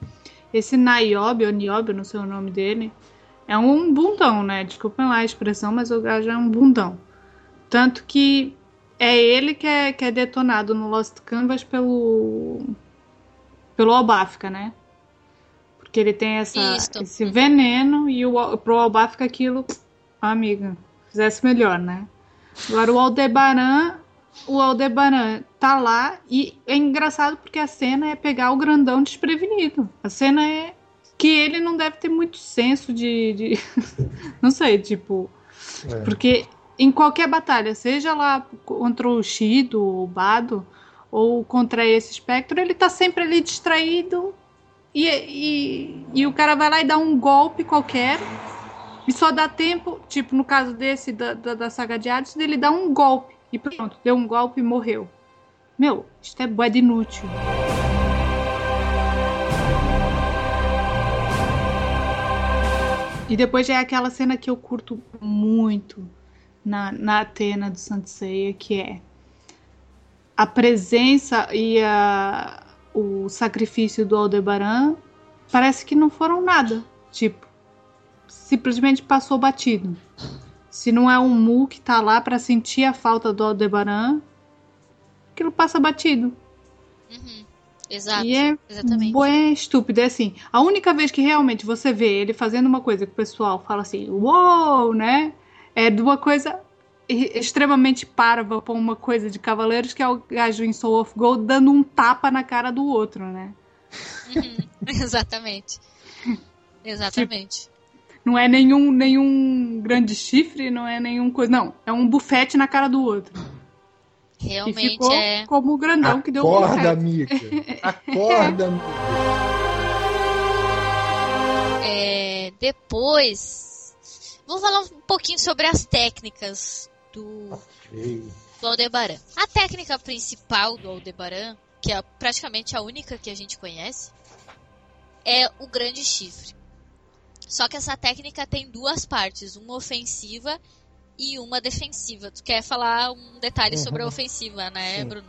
Esse Niobe, ou Niobe, não sei o nome dele, é um bundão, né? Desculpem lá a expressão, mas o gajo é um bundão. Tanto que é ele que é, que é detonado no Lost Canvas pelo. pelo Albafka, né? Porque ele tem essa,
Isto.
esse veneno e o, pro Albafka aquilo. Amiga, fizesse melhor, né? Agora o Aldebaran o Aldebaran tá lá e é engraçado porque a cena é pegar o grandão desprevenido. A cena é que ele não deve ter muito senso de. de- não sei, tipo.
É.
Porque em qualquer batalha, seja lá contra o Shido, o Bado, ou contra esse espectro, ele tá sempre ali distraído. E, e, e o cara vai lá e dá um golpe qualquer. E só dá tempo, tipo no caso desse, da, da, da saga de Hades, dele dar um golpe. E pronto, deu um golpe e morreu. Meu, isto é bué de inútil. E depois já é aquela cena que eu curto muito na, na Atena do Sanseia, que é a presença e a, o sacrifício do Aldebaran parece que não foram nada. Tipo, simplesmente passou batido. Se não é um Mu que tá lá pra sentir a falta do Aldebaran, aquilo passa batido.
Uhum. Exato.
E é
Exatamente.
bué estúpido. É assim, a única vez que realmente você vê ele fazendo uma coisa que o pessoal fala assim, uou, né? É de uma coisa extremamente parva pra uma coisa de cavaleiros, que é o gajo em Soul of Gold dando um tapa na cara do outro, né?
Uhum. Exatamente. Exatamente.
Não é nenhum, nenhum grande chifre, não é nenhum coisa. Não, é um bufete na cara do outro. E
Realmente
ficou
é.
como o grandão que deu o
Acorda, amiga. Acorda, amiga.
é, Depois. Vou falar um pouquinho sobre as técnicas do,
Ei,
do Aldebaran. A técnica principal do Aldebaran, que é praticamente a única que a gente conhece, é o grande chifre. Só que essa técnica tem duas partes, uma ofensiva e uma defensiva. Tu quer falar um detalhe
Uhum.
sobre a ofensiva, né,
Sim.
Bruno?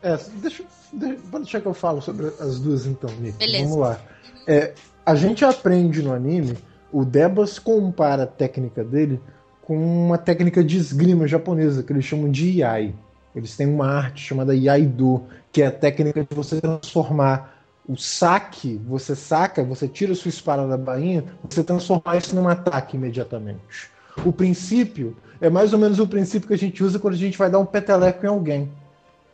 É, deixa, deixa, pode deixar que eu falo sobre as duas então, Nick.
Beleza.
Vamos lá. É, a gente aprende no anime, o Debas compara a técnica dele com uma técnica de esgrima japonesa, que eles chamam de Yai. Eles têm uma arte chamada Yaido, que é a técnica de você transformar o saque, você saca, você tira sua espada da bainha, você transformar isso num ataque imediatamente. O princípio é mais ou menos o princípio que a gente usa quando a gente vai dar um peteleco em alguém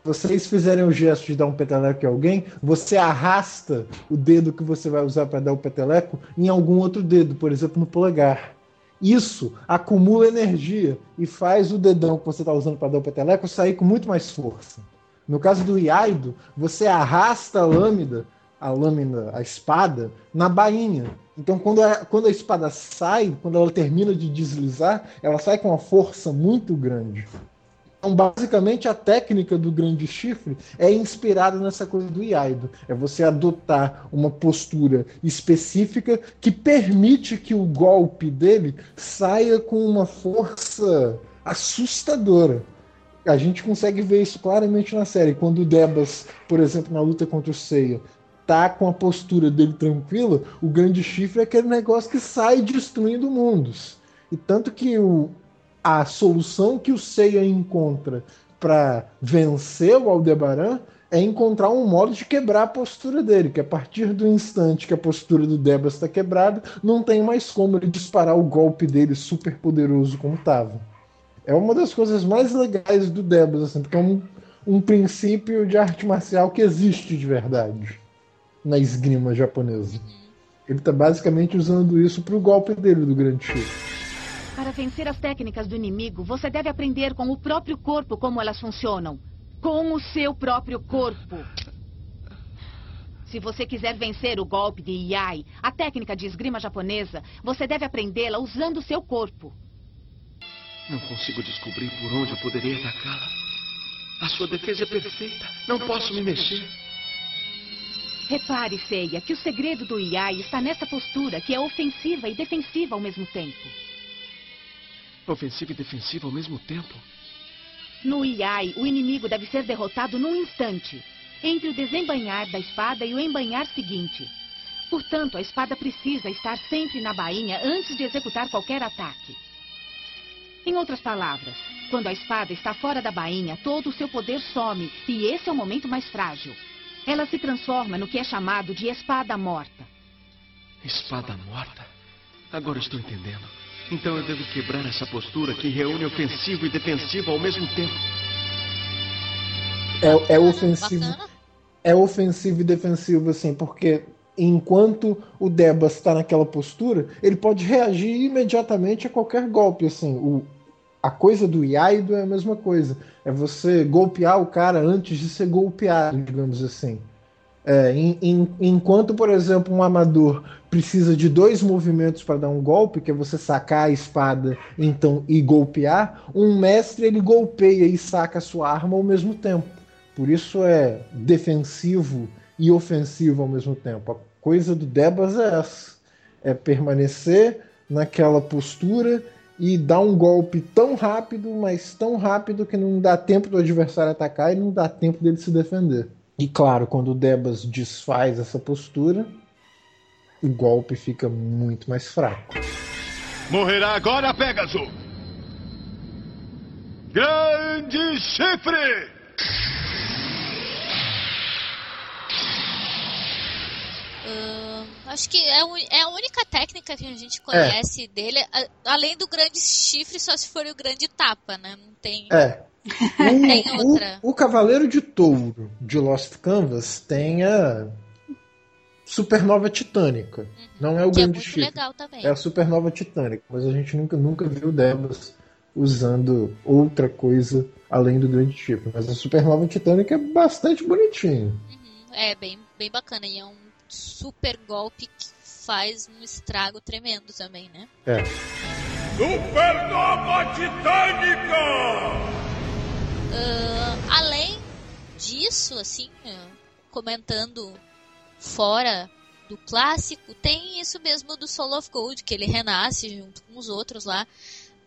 vocês fizerem o gesto de dar um peteleco em alguém, você arrasta o dedo que você vai usar para dar o peteleco em algum outro dedo, por exemplo, no polegar. Isso acumula energia e faz o dedão que você está usando para dar o peteleco sair com muito mais força. No caso do Iaido, você arrasta a lâmina, a lâmina, a espada, na bainha. Então, quando a, quando a espada sai, quando ela termina de deslizar, ela sai com uma força muito grande. Então, basicamente, a técnica do grande chifre é inspirada nessa coisa do Iaido. É você adotar uma postura específica que permite que o golpe dele saia com uma força assustadora. A gente consegue ver isso claramente na série. Quando o Debas, por exemplo, na luta contra o Seiya, tá com a postura dele tranquila, o grande chifre é aquele negócio que sai destruindo mundos. E tanto que o, a solução que o Seiya encontra para vencer o Aldebaran é encontrar um modo de quebrar a postura dele, que a partir do instante que a postura do Debas está quebrada, não tem mais como ele disparar o golpe dele super poderoso como estava. É uma das coisas mais legais do Debas, assim, porque é um, um princípio de arte marcial que existe de verdade na esgrima japonesa. Ele está basicamente usando isso para o golpe dele do grande chifre.
Para vencer as técnicas do inimigo, você deve aprender com o próprio corpo como elas funcionam. Com o seu próprio corpo. Se você quiser vencer o golpe de Iai, a técnica de esgrima japonesa, você deve aprendê-la usando o seu corpo.
Não consigo descobrir por onde eu poderia atacá-la. A sua defesa é perfeita. Não posso me mexer.
Repare, Seiya, que o segredo do Iai está nessa postura, que é ofensiva e defensiva ao mesmo tempo.
Ofensiva e defensiva ao mesmo tempo?
No Iai, o inimigo deve ser derrotado num instante, entre o desembanhar da espada e o embanhar seguinte. Portanto, a espada precisa estar sempre na bainha antes de executar qualquer ataque. Em outras palavras, quando a espada está fora da bainha, todo o seu poder some, e esse é o momento mais frágil. Ela se transforma no que é chamado de espada morta.
Espada morta? Agora estou entendendo. Então eu devo quebrar essa postura que reúne ofensivo e defensivo ao mesmo tempo.
É, é ofensivo. É ofensivo e defensivo, assim, porque enquanto o Debas está naquela postura, ele pode reagir imediatamente a qualquer golpe. Assim, o, a coisa do Iaido é a mesma coisa. É você golpear o cara antes de ser golpeado, digamos assim. É, em, em, enquanto, por exemplo, um amador precisa de dois movimentos para dar um golpe, que é você sacar a espada então e golpear, um mestre ele golpeia e saca a sua arma ao mesmo tempo. Por isso é defensivo e ofensivo ao mesmo tempo. A coisa do Debas é essa: é permanecer naquela postura e dar um golpe tão rápido, mas tão rápido que não dá tempo do adversário atacar e não dá tempo dele se defender. E claro, quando o Debas desfaz essa postura, o golpe fica muito mais fraco.
Morrerá agora, Pegasus! Grande chifre!
Uh, acho que é, é a única técnica que a gente conhece dele, a- além do grande chifre, só se for o grande tapa, né? Não tem.
É.
Tem
O,
outra.
o, o Cavaleiro de Touro de Lost Canvas tem a Supernova Titânica. Não é o
que é
grande
muito
chifre.
legal também.
É a Supernova Titânica, mas a gente nunca, nunca viu Debas usando outra coisa além do grande chifre. Mas a Supernova Titânica é bastante bonitinho.
Uhum, É bem, bem bacana. E é um super golpe que faz um estrago tremendo também, né?
É.
Supernova Titânica!
Ah, além disso, assim, ah, comentando fora do clássico, tem isso mesmo do Soul of Gold, que ele renasce junto com os outros lá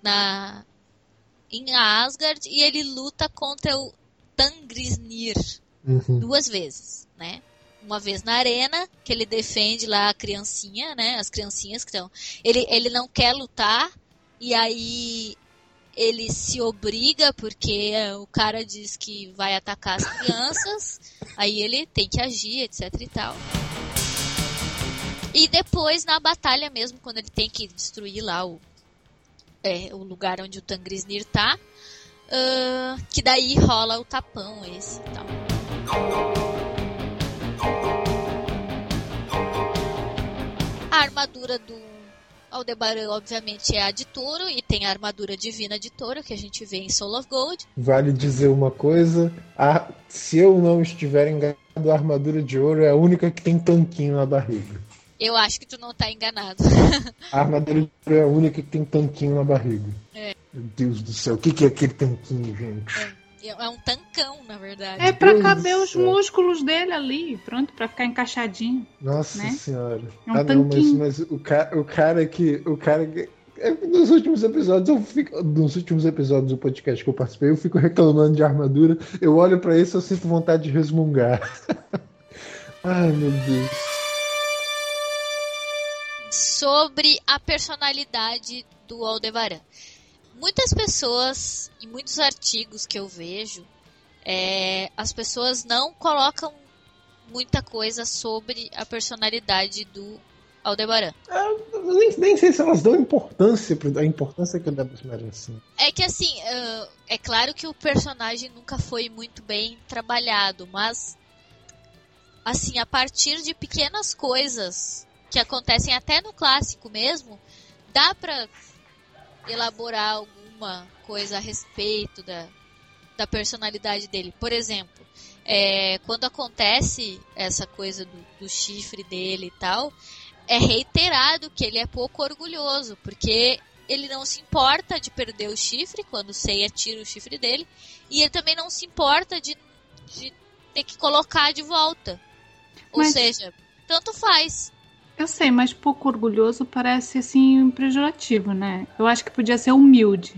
na em Asgard e ele luta contra o Tangrisnir
Uhum.
duas vezes, né? Uma vez na arena, que ele defende lá a criancinha, né? As criancinhas que estão. Ele, ele não quer lutar, e aí ele se obriga, porque o cara diz que vai atacar as crianças, aí ele tem que agir, etc e tal. E depois, na batalha mesmo, quando ele tem que destruir lá o, é, o lugar onde o Tangrisnir tá, ah, que daí rola o tapão esse e tal. A armadura do Aldebaran, obviamente, é a de touro, e tem a armadura divina de touro, que a gente vê em Soul of Gold.
Vale dizer uma coisa: a- se eu não estiver enganado, da armadura de ouro é a única que tem tanquinho na barriga.
Eu acho que tu não tá enganado.
A armadura de ouro é a única que tem tanquinho na barriga.
É.
Meu Deus do céu, o que, que é aquele tanquinho, gente?
É um tancão, na verdade.
É pra
Deus
caber os
céu.
músculos dele ali, pronto, pra ficar encaixadinho.
Nossa
né?
senhora.
É um
ah, não, mas,
tanquinho.
mas o, cara, o cara que. O cara que. é, Nos últimos episódios, eu fico. Nos últimos episódios do podcast que eu participei, eu fico reclamando de armadura. Eu olho pra isso e eu sinto vontade de resmungar. Ai, meu Deus.
sobre a personalidade do Aldebaran. Muitas pessoas e muitos artigos que eu vejo, é, as pessoas não colocam muita coisa sobre a personalidade do Aldebaran.
Eu nem, nem sei se elas dão importância a importância que o Debus merece.
É que assim, ah, é claro que o personagem nunca foi muito bem trabalhado, mas assim, a partir de pequenas coisas que acontecem até no clássico mesmo, dá pra elaborar alguma coisa a respeito da, da personalidade dele. Por exemplo, é, quando acontece essa coisa do, do chifre dele e tal, é reiterado que ele é pouco orgulhoso, porque ele não se importa de perder o chifre quando o Seiya tira o chifre dele, e ele também não se importa de, de ter que colocar de volta. Ou
Mas-
seja, tanto faz.
Eu sei, mas pouco orgulhoso parece assim pejorativo, né? Eu acho que podia ser humilde,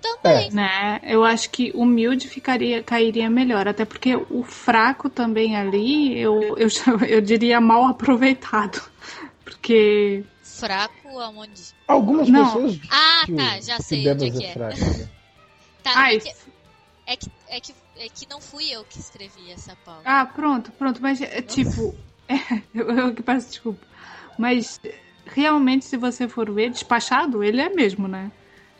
Também.
né? Eu acho que humilde ficaria cairia melhor, até porque o fraco também ali, eu, eu, eu diria mal aproveitado. Porque
Fraco aonde?
Algumas
Não.
pessoas.
Ah,
que o-
tá, já
que
sei onde é que
é fraco. né?
Tá,
Ai,
é, que, é, que, é, que, é que não fui eu que escrevi essa pauta.
Ah, pronto, pronto, mas é, tipo, é, eu, eu que peço desculpa. Mas realmente, se você for ver, despachado, ele é mesmo, né?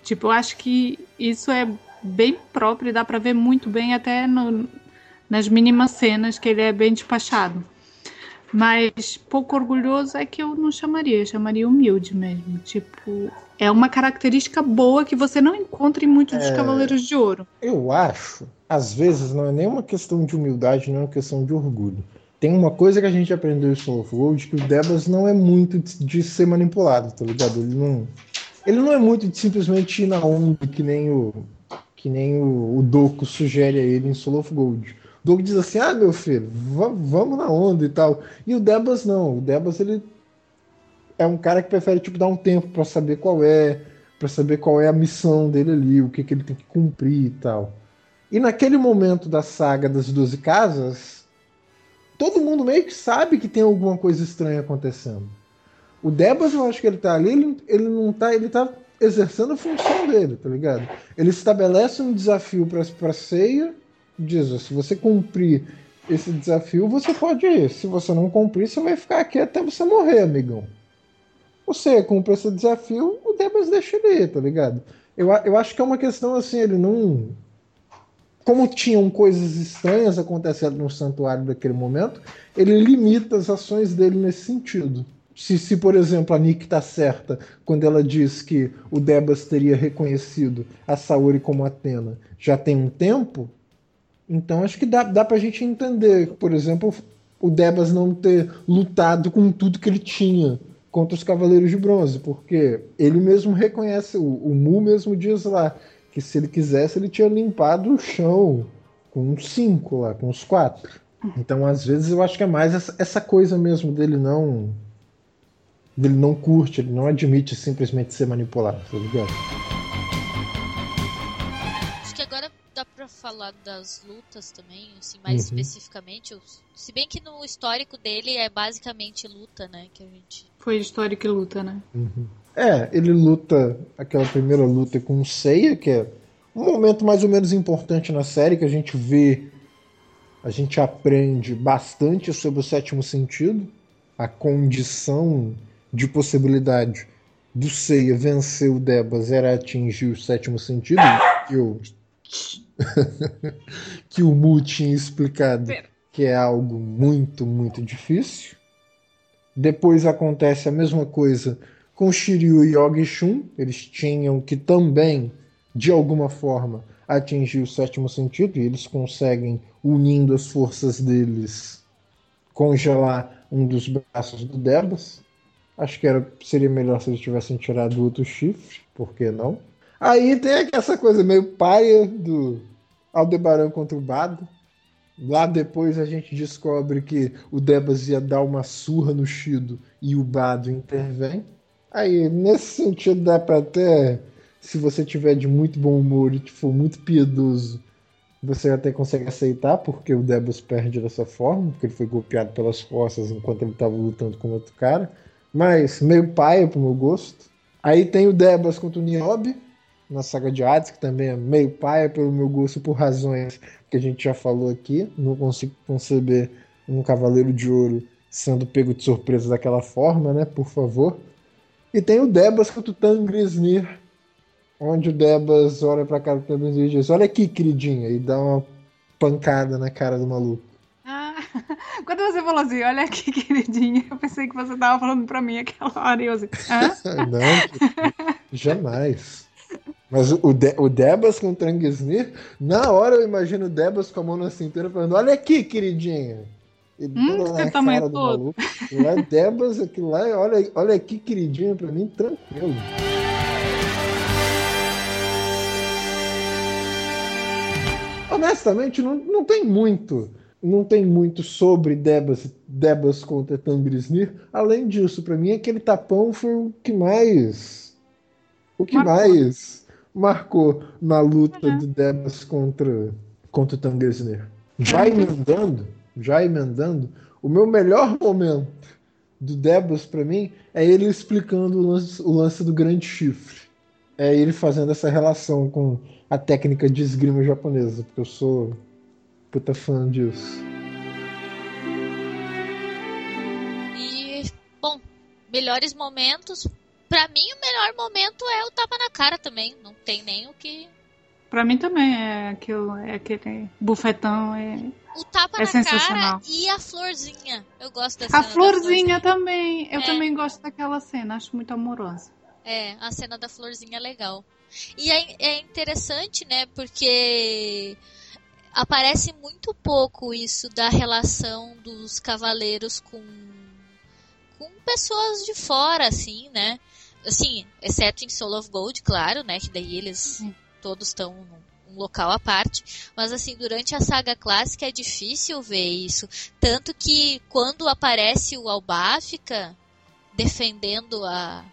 Tipo, eu acho que isso é bem próprio e dá pra ver muito bem até no- nas mínimas cenas que ele é bem despachado. Mas pouco orgulhoso é que eu não chamaria, eu chamaria humilde mesmo. Tipo, é uma característica boa que você não encontra em muitos dos
É.
Cavaleiros de Ouro.
Eu acho, às vezes, não é nem uma questão de humildade, não é uma questão de orgulho. Tem uma coisa que a gente aprendeu em Soul of Gold, que o Debas não é muito de ser manipulado, tá ligado? Ele não, ele não é muito de simplesmente ir na onda, que nem o que nem o, o sugere a ele em Soul of Gold. O diz assim, ah, meu filho, va- vamos na onda e tal. E o Debas não, o Debas ele é um cara que prefere tipo dar um tempo pra saber qual é, pra saber qual é a missão dele ali, o que, que ele tem que cumprir e tal. E naquele momento da saga das 12 casas, todo mundo meio que sabe que tem alguma coisa estranha acontecendo. O Debas, eu acho que ele tá ali, ele, ele não tá, ele tá exercendo a função dele, tá ligado? Ele estabelece um desafio pra, pra ceia, diz, se você cumprir esse desafio, você pode ir. Se você não cumprir, você vai ficar aqui até você morrer, amigão. Você cumpre esse desafio, o Debas deixa ele ir, tá ligado? Eu, eu acho que é uma questão assim, ele não. Como tinham coisas estranhas acontecendo no santuário naquele momento, ele limita as ações dele nesse sentido. Se, se por exemplo, a Nick tá certa quando ela diz que o Debas teria reconhecido a Saori como Atena já tem um tempo, então acho que dá, dá pra gente entender, por exemplo, o Debas não ter lutado com tudo que ele tinha contra os Cavaleiros de Bronze, porque ele mesmo reconhece, o, o Mu mesmo diz lá, que se ele quisesse ele tinha limpado o chão com uns cinco lá, com uns quatro. Então, às vezes, eu acho que é mais essa, essa coisa mesmo dele não. dele não curte, ele não admite simplesmente ser manipulado, tá ligado?
Acho que agora dá pra falar das lutas também, assim, mais
Uhum.
especificamente. Se bem que no histórico dele é basicamente luta, né? Que a gente.
Foi história que luta, né?
É, ele luta aquela primeira luta com o Seiya, que é um momento mais ou menos importante na série, que a gente vê, a gente aprende bastante sobre o sétimo sentido, a condição de possibilidade do Seiya vencer o Debas era atingir o sétimo sentido, que o, que o Mu tinha explicado que é algo muito, muito difícil. Depois acontece a mesma coisa com Shiryu e Yogi-Shun. Eles tinham que também, de alguma forma, atingir o sétimo sentido, e eles conseguem, unindo as forças deles, congelar um dos braços do Debas. Acho que era, seria melhor se eles tivessem tirado o outro chifre, por que não? Aí tem essa coisa meio paia do Aldebaran contra o Bado. Lá depois a gente descobre que o Debas ia dar uma surra no Shido e o Bado intervém. Aí, nesse sentido, dá pra até, se você tiver de muito bom humor e for muito piedoso, você até consegue aceitar, porque o Debas perde dessa forma, porque ele foi golpeado pelas costas enquanto ele estava lutando com outro cara. Mas meio paia pro meu gosto. Aí tem o Debas contra o Niobe, na saga de Hades, que também é meio paia pelo meu gosto, por razões que a gente já falou aqui. Não consigo conceber um Cavaleiro de Ouro sendo pego de surpresa daquela forma, né? Por favor. E tem o Debas contra o Tangrisnir, onde o Debas olha pra cara do Tangrisnir e diz: Olha aqui, queridinha, e dá uma pancada na cara do maluco.
Ah, quando você falou assim, olha aqui, queridinha, eu pensei que você tava falando pra mim aquela hora e eu assim, hã?
Não, jamais. Mas o, De o Debas com o Trangisnir, na hora eu imagino o Debas com a mão na cintura falando: Olha aqui, queridinha. E
Hum, tamanho
cara do
todo.
lá é Debas, aquilo lá é, olha, olha aqui, queridinha, pra mim, tranquilo. Honestamente, não, não tem muito. Não tem muito sobre Debas, Debas contra Tangrisnir. Além disso, pra mim, aquele tapão foi o que mais. O que
Marcou.
mais marcou na luta
Uhum.
do Debas contra, contra o Tangrisnir. Já emendando, já emendando, o meu melhor momento do Debas pra mim é ele explicando o lance, o lance do grande chifre. É ele fazendo essa relação com a técnica de esgrima japonesa, porque eu sou puta fã disso.
E, bom, melhores momentos. Pra mim, o melhor momento é o tapa na cara também. Não tem nem o que.
Pra mim também é aquilo, é aquele bufetão, é...
O tapa
É
na cara e a florzinha. Eu gosto da
A
cena da
florzinha também, eu
É.
também gosto daquela cena, acho muito amorosa.
É, a cena da florzinha é legal. E é, é interessante, né? Porque aparece muito pouco isso da relação dos cavaleiros com, com pessoas de fora, assim, né? Assim, exceto em Soul of Gold, claro, né? Que daí eles todos estão num local à parte. Mas assim, durante a saga clássica é difícil ver isso. Tanto que quando aparece o Albáfica defendendo a,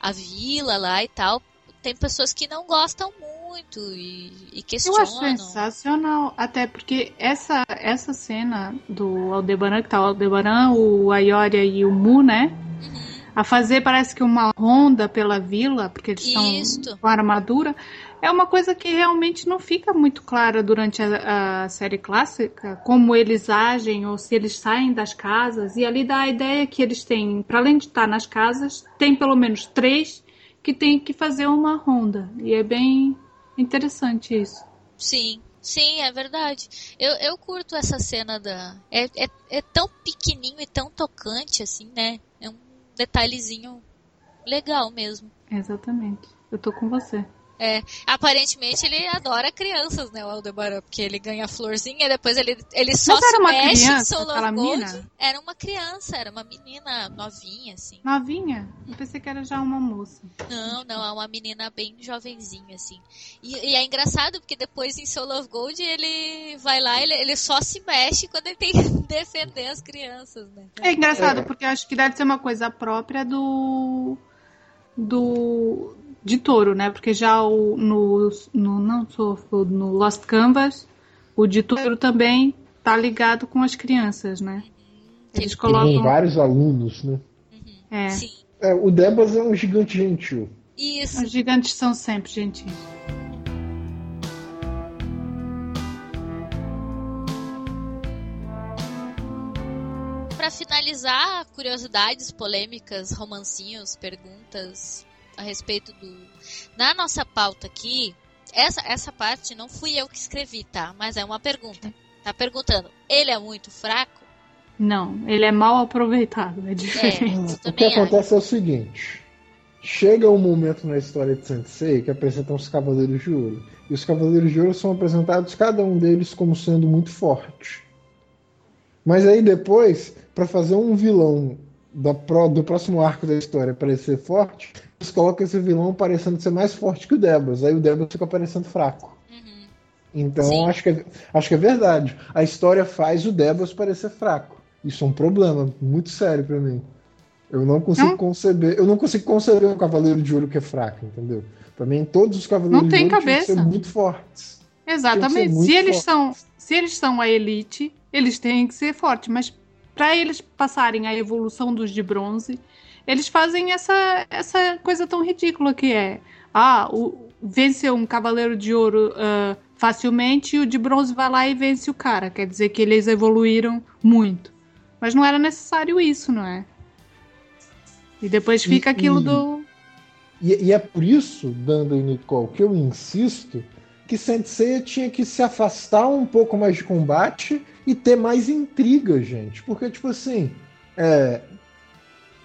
a vila lá e tal, tem pessoas que não gostam muito e, e
Eu
questionam.
acho sensacional, até porque essa, essa cena do Aldebaran, que tá o Aldebaran, o Ayoria e o Mu, né?
Uhum.
A fazer parece que uma ronda pela vila, porque eles
Isto.
estão com armadura. É uma coisa que realmente não fica muito clara durante a, a série clássica, como eles agem ou se eles saem das casas. E ali dá a ideia que eles têm, para além de estar nas casas, tem pelo menos três que tem que fazer uma ronda. E é bem interessante isso.
Sim, sim, é verdade. Eu, eu curto essa cena da. É, é, é tão pequenininho e tão tocante, assim, né? É um detalhezinho legal mesmo.
Exatamente. Eu tô com você.
É, aparentemente ele adora crianças, né, o Aldebaran, porque ele ganha a florzinha e depois ele, ele só
Mas era uma
mexe em
criança,
of
aquela
Gold. Era uma criança, era uma menina novinha, assim.
Novinha? Eu pensei que era já uma moça.
Não, não, é uma menina bem jovenzinha, assim. E, e é engraçado porque depois em Soul of Gold ele vai lá, ele, ele só se mexe quando ele tem que defender as crianças, né?
É engraçado, porque eu acho que deve ser uma coisa própria do. do. De touro, né? Porque já o, no, no. não sou no Lost Canvas, o de touro também tá ligado com as crianças, né? Eles colocam.
vários alunos, né?
É,
Sim.
É, o Debas é um gigante gentil.
Isso.
os gigantes são sempre gentis.
Pra finalizar, curiosidades, polêmicas, romancinhos, perguntas a respeito do. Na nossa pauta aqui, essa, essa parte não fui eu que escrevi, tá? Mas é uma pergunta. Tá perguntando, ele é muito fraco?
Não, ele é mal aproveitado, é
É,
diferente.
eu
O que
acho.
acontece é o seguinte: chega um momento na história de Sensei que apresentam os Cavaleiros de Ouro. E os Cavaleiros de Ouro são apresentados, cada um deles, como sendo muito forte. Mas aí depois, pra fazer um vilão da pro- do próximo arco da história parecer forte, eles colocam esse vilão parecendo ser mais forte que o Debas. Aí o Debas fica parecendo fraco.
Uhum.
Então
Sim.
acho que, é, acho que é verdade. A história faz o Debas parecer fraco. Isso é um problema muito sério pra mim. Eu não consigo
Não.
conceber. Eu não consigo conceber um cavaleiro de ouro que é fraco, entendeu? Pra mim, todos os cavaleiros
Não
de ouro tinham que ser
cabeça.
muito fortes.
Exatamente.
muito
Se eles,
forte.
são, se eles são a elite, eles têm que ser fortes. Mas para eles passarem a evolução dos de bronze, eles fazem essa, essa coisa tão ridícula que é: ah, o, vence um cavaleiro de ouro ah, facilmente e o de bronze vai lá e vence o cara. Quer dizer que eles evoluíram muito. Mas não era necessário isso, não é? E depois fica
E-
aquilo
e-
do.
E, e é por isso, Danda e Nicole, que eu insisto que Sensei tinha que se afastar um pouco mais de combate e ter mais intriga, gente. Porque, tipo assim, é,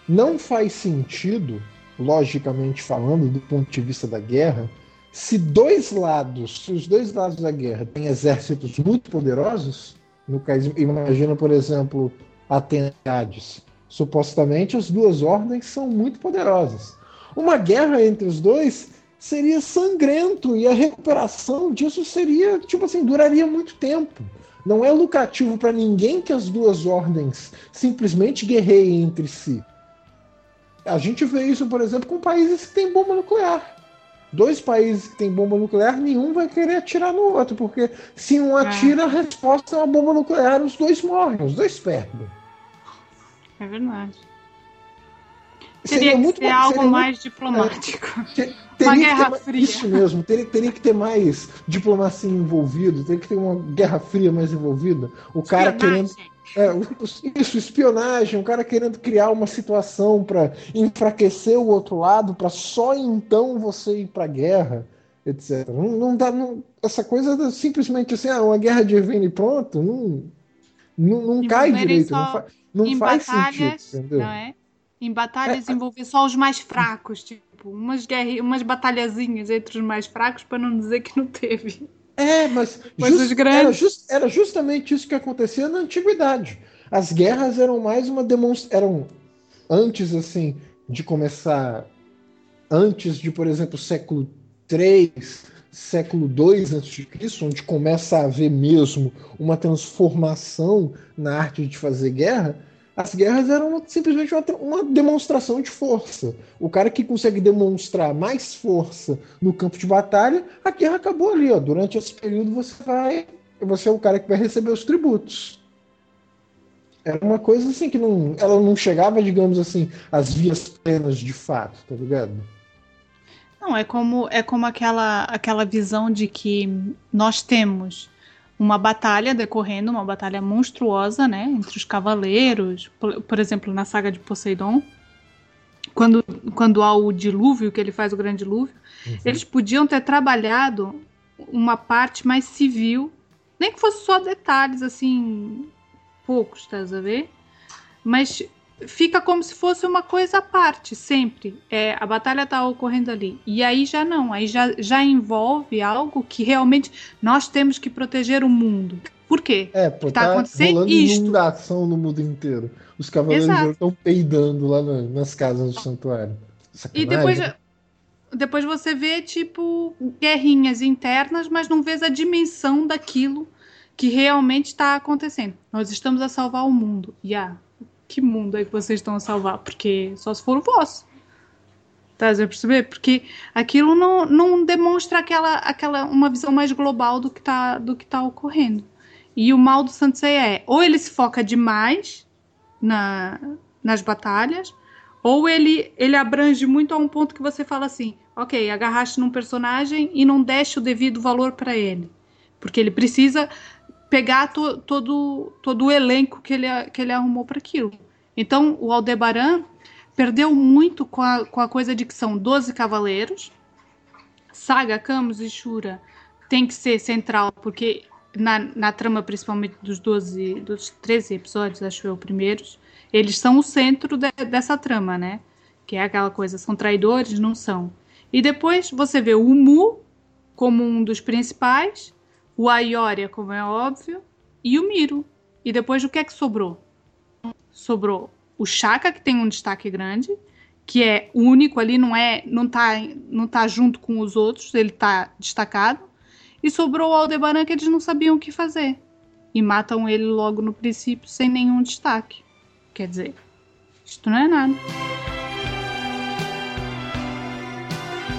não faz sentido, logicamente falando, do ponto de vista da guerra, se dois lados, se os dois lados da guerra têm exércitos muito poderosos, no caso, imagina, por exemplo, Atenas. Supostamente as duas ordens são muito poderosas. Uma guerra entre os dois seria sangrento e a recuperação disso seria, tipo assim, duraria muito tempo. Não é lucrativo para ninguém que as duas ordens simplesmente guerreiem entre si. A gente vê isso, por exemplo, com países que têm bomba nuclear. Dois países que têm bomba nuclear, nenhum vai querer atirar no outro, porque se um atira, a resposta é uma bomba nuclear, os dois morrem, os dois perdem.
É verdade.
Seria
Teria que
muito
ser
mais-
algo
seria muito-
mais diplomático.
Te-
Uma
teria que
guerra
ter
fria.
Isso mesmo, teria, teria que ter mais diplomacia envolvida, teria que ter uma guerra fria mais envolvida. O cara querendo. É, isso, espionagem, o cara querendo criar uma situação para enfraquecer o outro lado, para só então você ir pra guerra, etc. Não, não dá. não- essa coisa simplesmente assim, ah, uma guerra de evento e pronto, não, não, não cai direito, não, fa- não faz sentido, entendeu?
não é? Em batalhas envolver só os mais fracos, tipo, umas, guerri... umas batalhazinhas entre os mais fracos para não dizer que não teve.
É, mas
Coisas
just-
grandes.
Era, jus- era justamente isso que acontecia na antiguidade. As guerras eram mais uma demonstração. Eram antes, assim, de começar. Antes de, por exemplo, século III, século II a.C., onde começa a haver mesmo uma transformação na arte de fazer guerra. As guerras eram simplesmente uma, uma demonstração de força. O cara que consegue demonstrar mais força no campo de batalha, a guerra acabou ali. Ó. Durante esse período você vai. Você é o cara que vai receber os tributos. Era uma coisa assim que não. Ela não chegava, digamos assim, às vias plenas de fato, tá ligado?
Não, é como é como aquela aquela visão de que nós temos uma batalha decorrendo, uma batalha monstruosa, né, entre os cavaleiros, por, por exemplo, na saga de Poseidon, quando quando há o dilúvio, que ele faz o grande dilúvio, eles podiam ter trabalhado uma parte mais civil, nem que fosse só detalhes assim, poucos, estás a ver? Mas fica como se fosse uma coisa à parte, sempre. É, a batalha tá ocorrendo ali. E aí já não, aí já, já envolve algo que realmente nós temos que proteger o mundo. Por quê?
É, pô,
Tá
tá,
acontecendo isto.
inundação no mundo inteiro. Os cavaleiros estão peidando lá na- nas casas do santuário.
E
Sacanagem.
depois, depois você vê, tipo, guerrinhas internas, mas não vês a dimensão daquilo que realmente está acontecendo. Nós estamos a salvar o mundo. E ah, que mundo é que vocês estão a salvar? Porque só se for o vosso. Estás a perceber? Porque aquilo não, não demonstra aquela, aquela uma visão mais global do que está tá ocorrendo. E o mal do Sansei é, ou ele se foca demais na, nas batalhas, ou ele, ele abrange muito a um ponto que você fala assim, ok, agarraste num personagem e não deste o devido valor para ele. Porque ele precisa pegar to- todo, todo o elenco que ele, que ele arrumou para aquilo. Então, o Aldebaran perdeu muito com a, com a coisa de que são 12 cavaleiros. Saga, Camus e Shura tem que ser central, porque na, na trama, principalmente dos 12, dos 13 episódios, acho eu, primeiros, eles são o centro de- dessa trama, né? Que é aquela coisa, são traidores, não são. E depois você vê o Mu como um dos principais, o Aioria, como é óbvio, e o Miro. E depois o que é que sobrou? Sobrou o Chaka, que tem um destaque grande, que é único ali, não é, não tá, não tá junto com os outros, ele tá destacado. E sobrou o Aldebaran que eles não sabiam o que fazer. E matam ele logo no princípio sem nenhum destaque. Quer dizer, isto não é nada.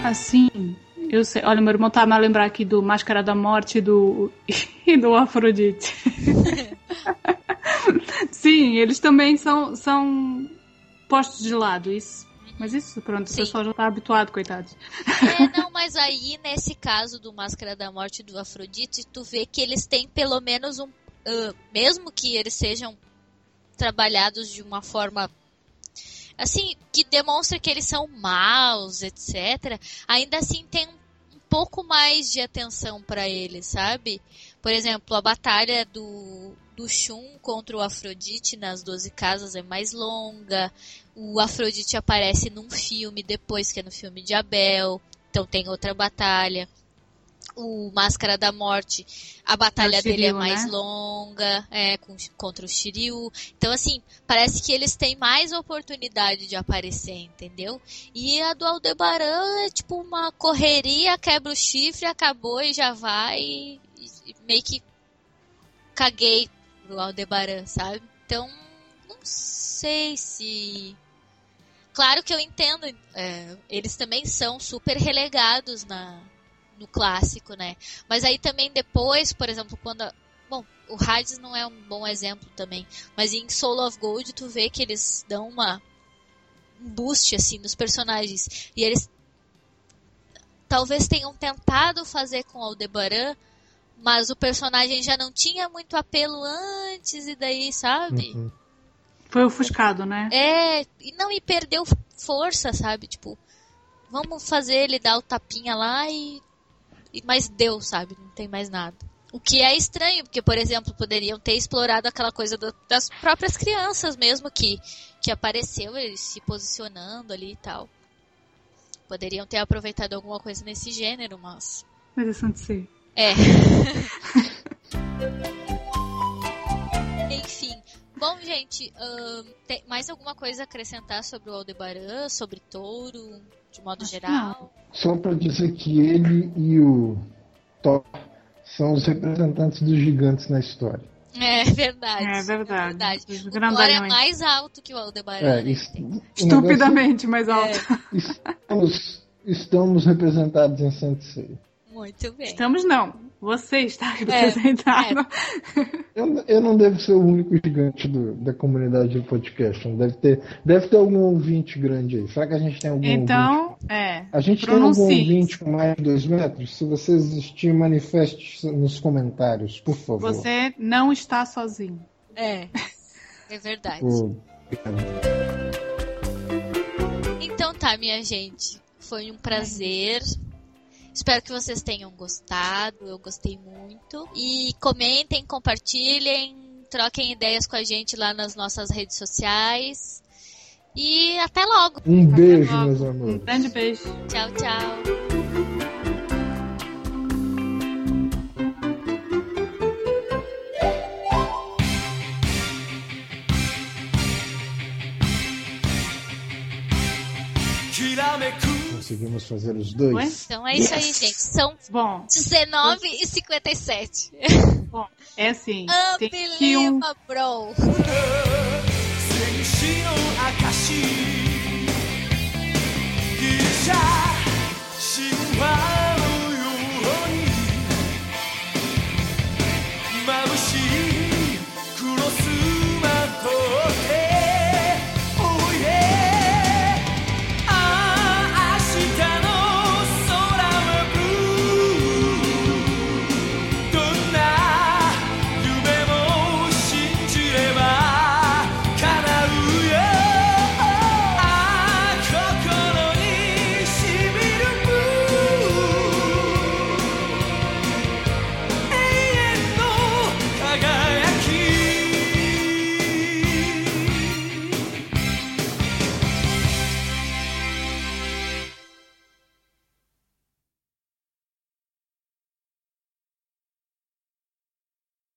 Assim, eu sei. Olha, meu irmão tá a lembrar aqui do Máscara da Morte e do, e do Afrodite. Sim, eles também são, são postos de lado, isso. Mas isso, pronto,
Sim.
o pessoal já tá habituado, coitados.
É, não, mas aí nesse caso do Máscara da Morte e do Afrodite, tu vê que eles têm pelo menos um. ah, mesmo que eles sejam trabalhados de uma forma. Assim, que demonstra que eles são maus, etc. Ainda assim tem um, um pouco mais de atenção pra eles, sabe? Por exemplo, a batalha do, do Shun contra o Afrodite nas Doze Casas é mais longa. O Afrodite aparece num filme depois, que é no filme de Abel. Então tem outra batalha. O Máscara da Morte, a batalha
É o
dele é
Shiryu,
mais
né?
longa, é, com- contra o Shiryu. Então, assim, parece que eles têm mais oportunidade de aparecer, entendeu? E a do Aldebaran é tipo uma correria, quebra o chifre, acabou e já vai. E, e meio que caguei pro Aldebaran, sabe? Então, não sei se. Claro que eu entendo, é, eles também são super relegados na, no clássico, né? Mas aí também depois, por exemplo, quando. a- Bom, o Hades não é um bom exemplo também, mas em Soul of Gold tu vê que eles dão uma um boost assim nos personagens e eles talvez tenham tentado fazer com Aldebaran, mas o personagem já não tinha muito apelo antes e daí, sabe?
Uhum.
Foi ofuscado, né?
É, e não, e perdeu força, sabe? Tipo, vamos fazer ele dar o tapinha lá e, e. Mas deu, sabe? Não tem mais nada. O que é estranho, porque, por exemplo, poderiam ter explorado aquela coisa do- das próprias crianças mesmo que, que apareceu, eles se posicionando ali e tal. Poderiam ter aproveitado alguma coisa nesse gênero, mas.
Mas é Santo Sei.
É. Enfim. Bom, gente, tem mais alguma coisa a acrescentar sobre o Aldebaran, sobre Touro, de modo geral?
Só para dizer que ele e o Thor são os representantes dos gigantes na história.
É verdade.
É verdade. Os
O Thor é mais alto que o Aldebaran.
É,
né?
o negócio
Estupidamente mais alto.
É,
Estamos, estamos representados em Sensei.
Muito bem.
Estamos não. Você está representado.
Eu, eu não devo ser o único gigante do- da comunidade de podcast. Deve ter, deve ter algum ouvinte grande aí. Será que a gente tem algum ouvinte?
Então, é.
A gente tem algum
pronuncie.
ouvinte com mais de dois metros? Se você existir, manifeste nos comentários, por favor.
Você não está sozinho.
É. É verdade.
Pô,
Então tá, minha gente. Foi um prazer. Espero que vocês tenham gostado. Eu gostei muito. E comentem, compartilhem, troquem ideias com a gente lá nas nossas redes sociais. E até logo.
Um beijo,
logo.
meus
Um
amores.
grande beijo.
Tchau, tchau.
conseguimos fazer os
é?
dois.
Então é yes! isso aí, gente. São
Bom,
19 e 57.
Bom, é assim. Ah, tem que um...
bro.
記者心配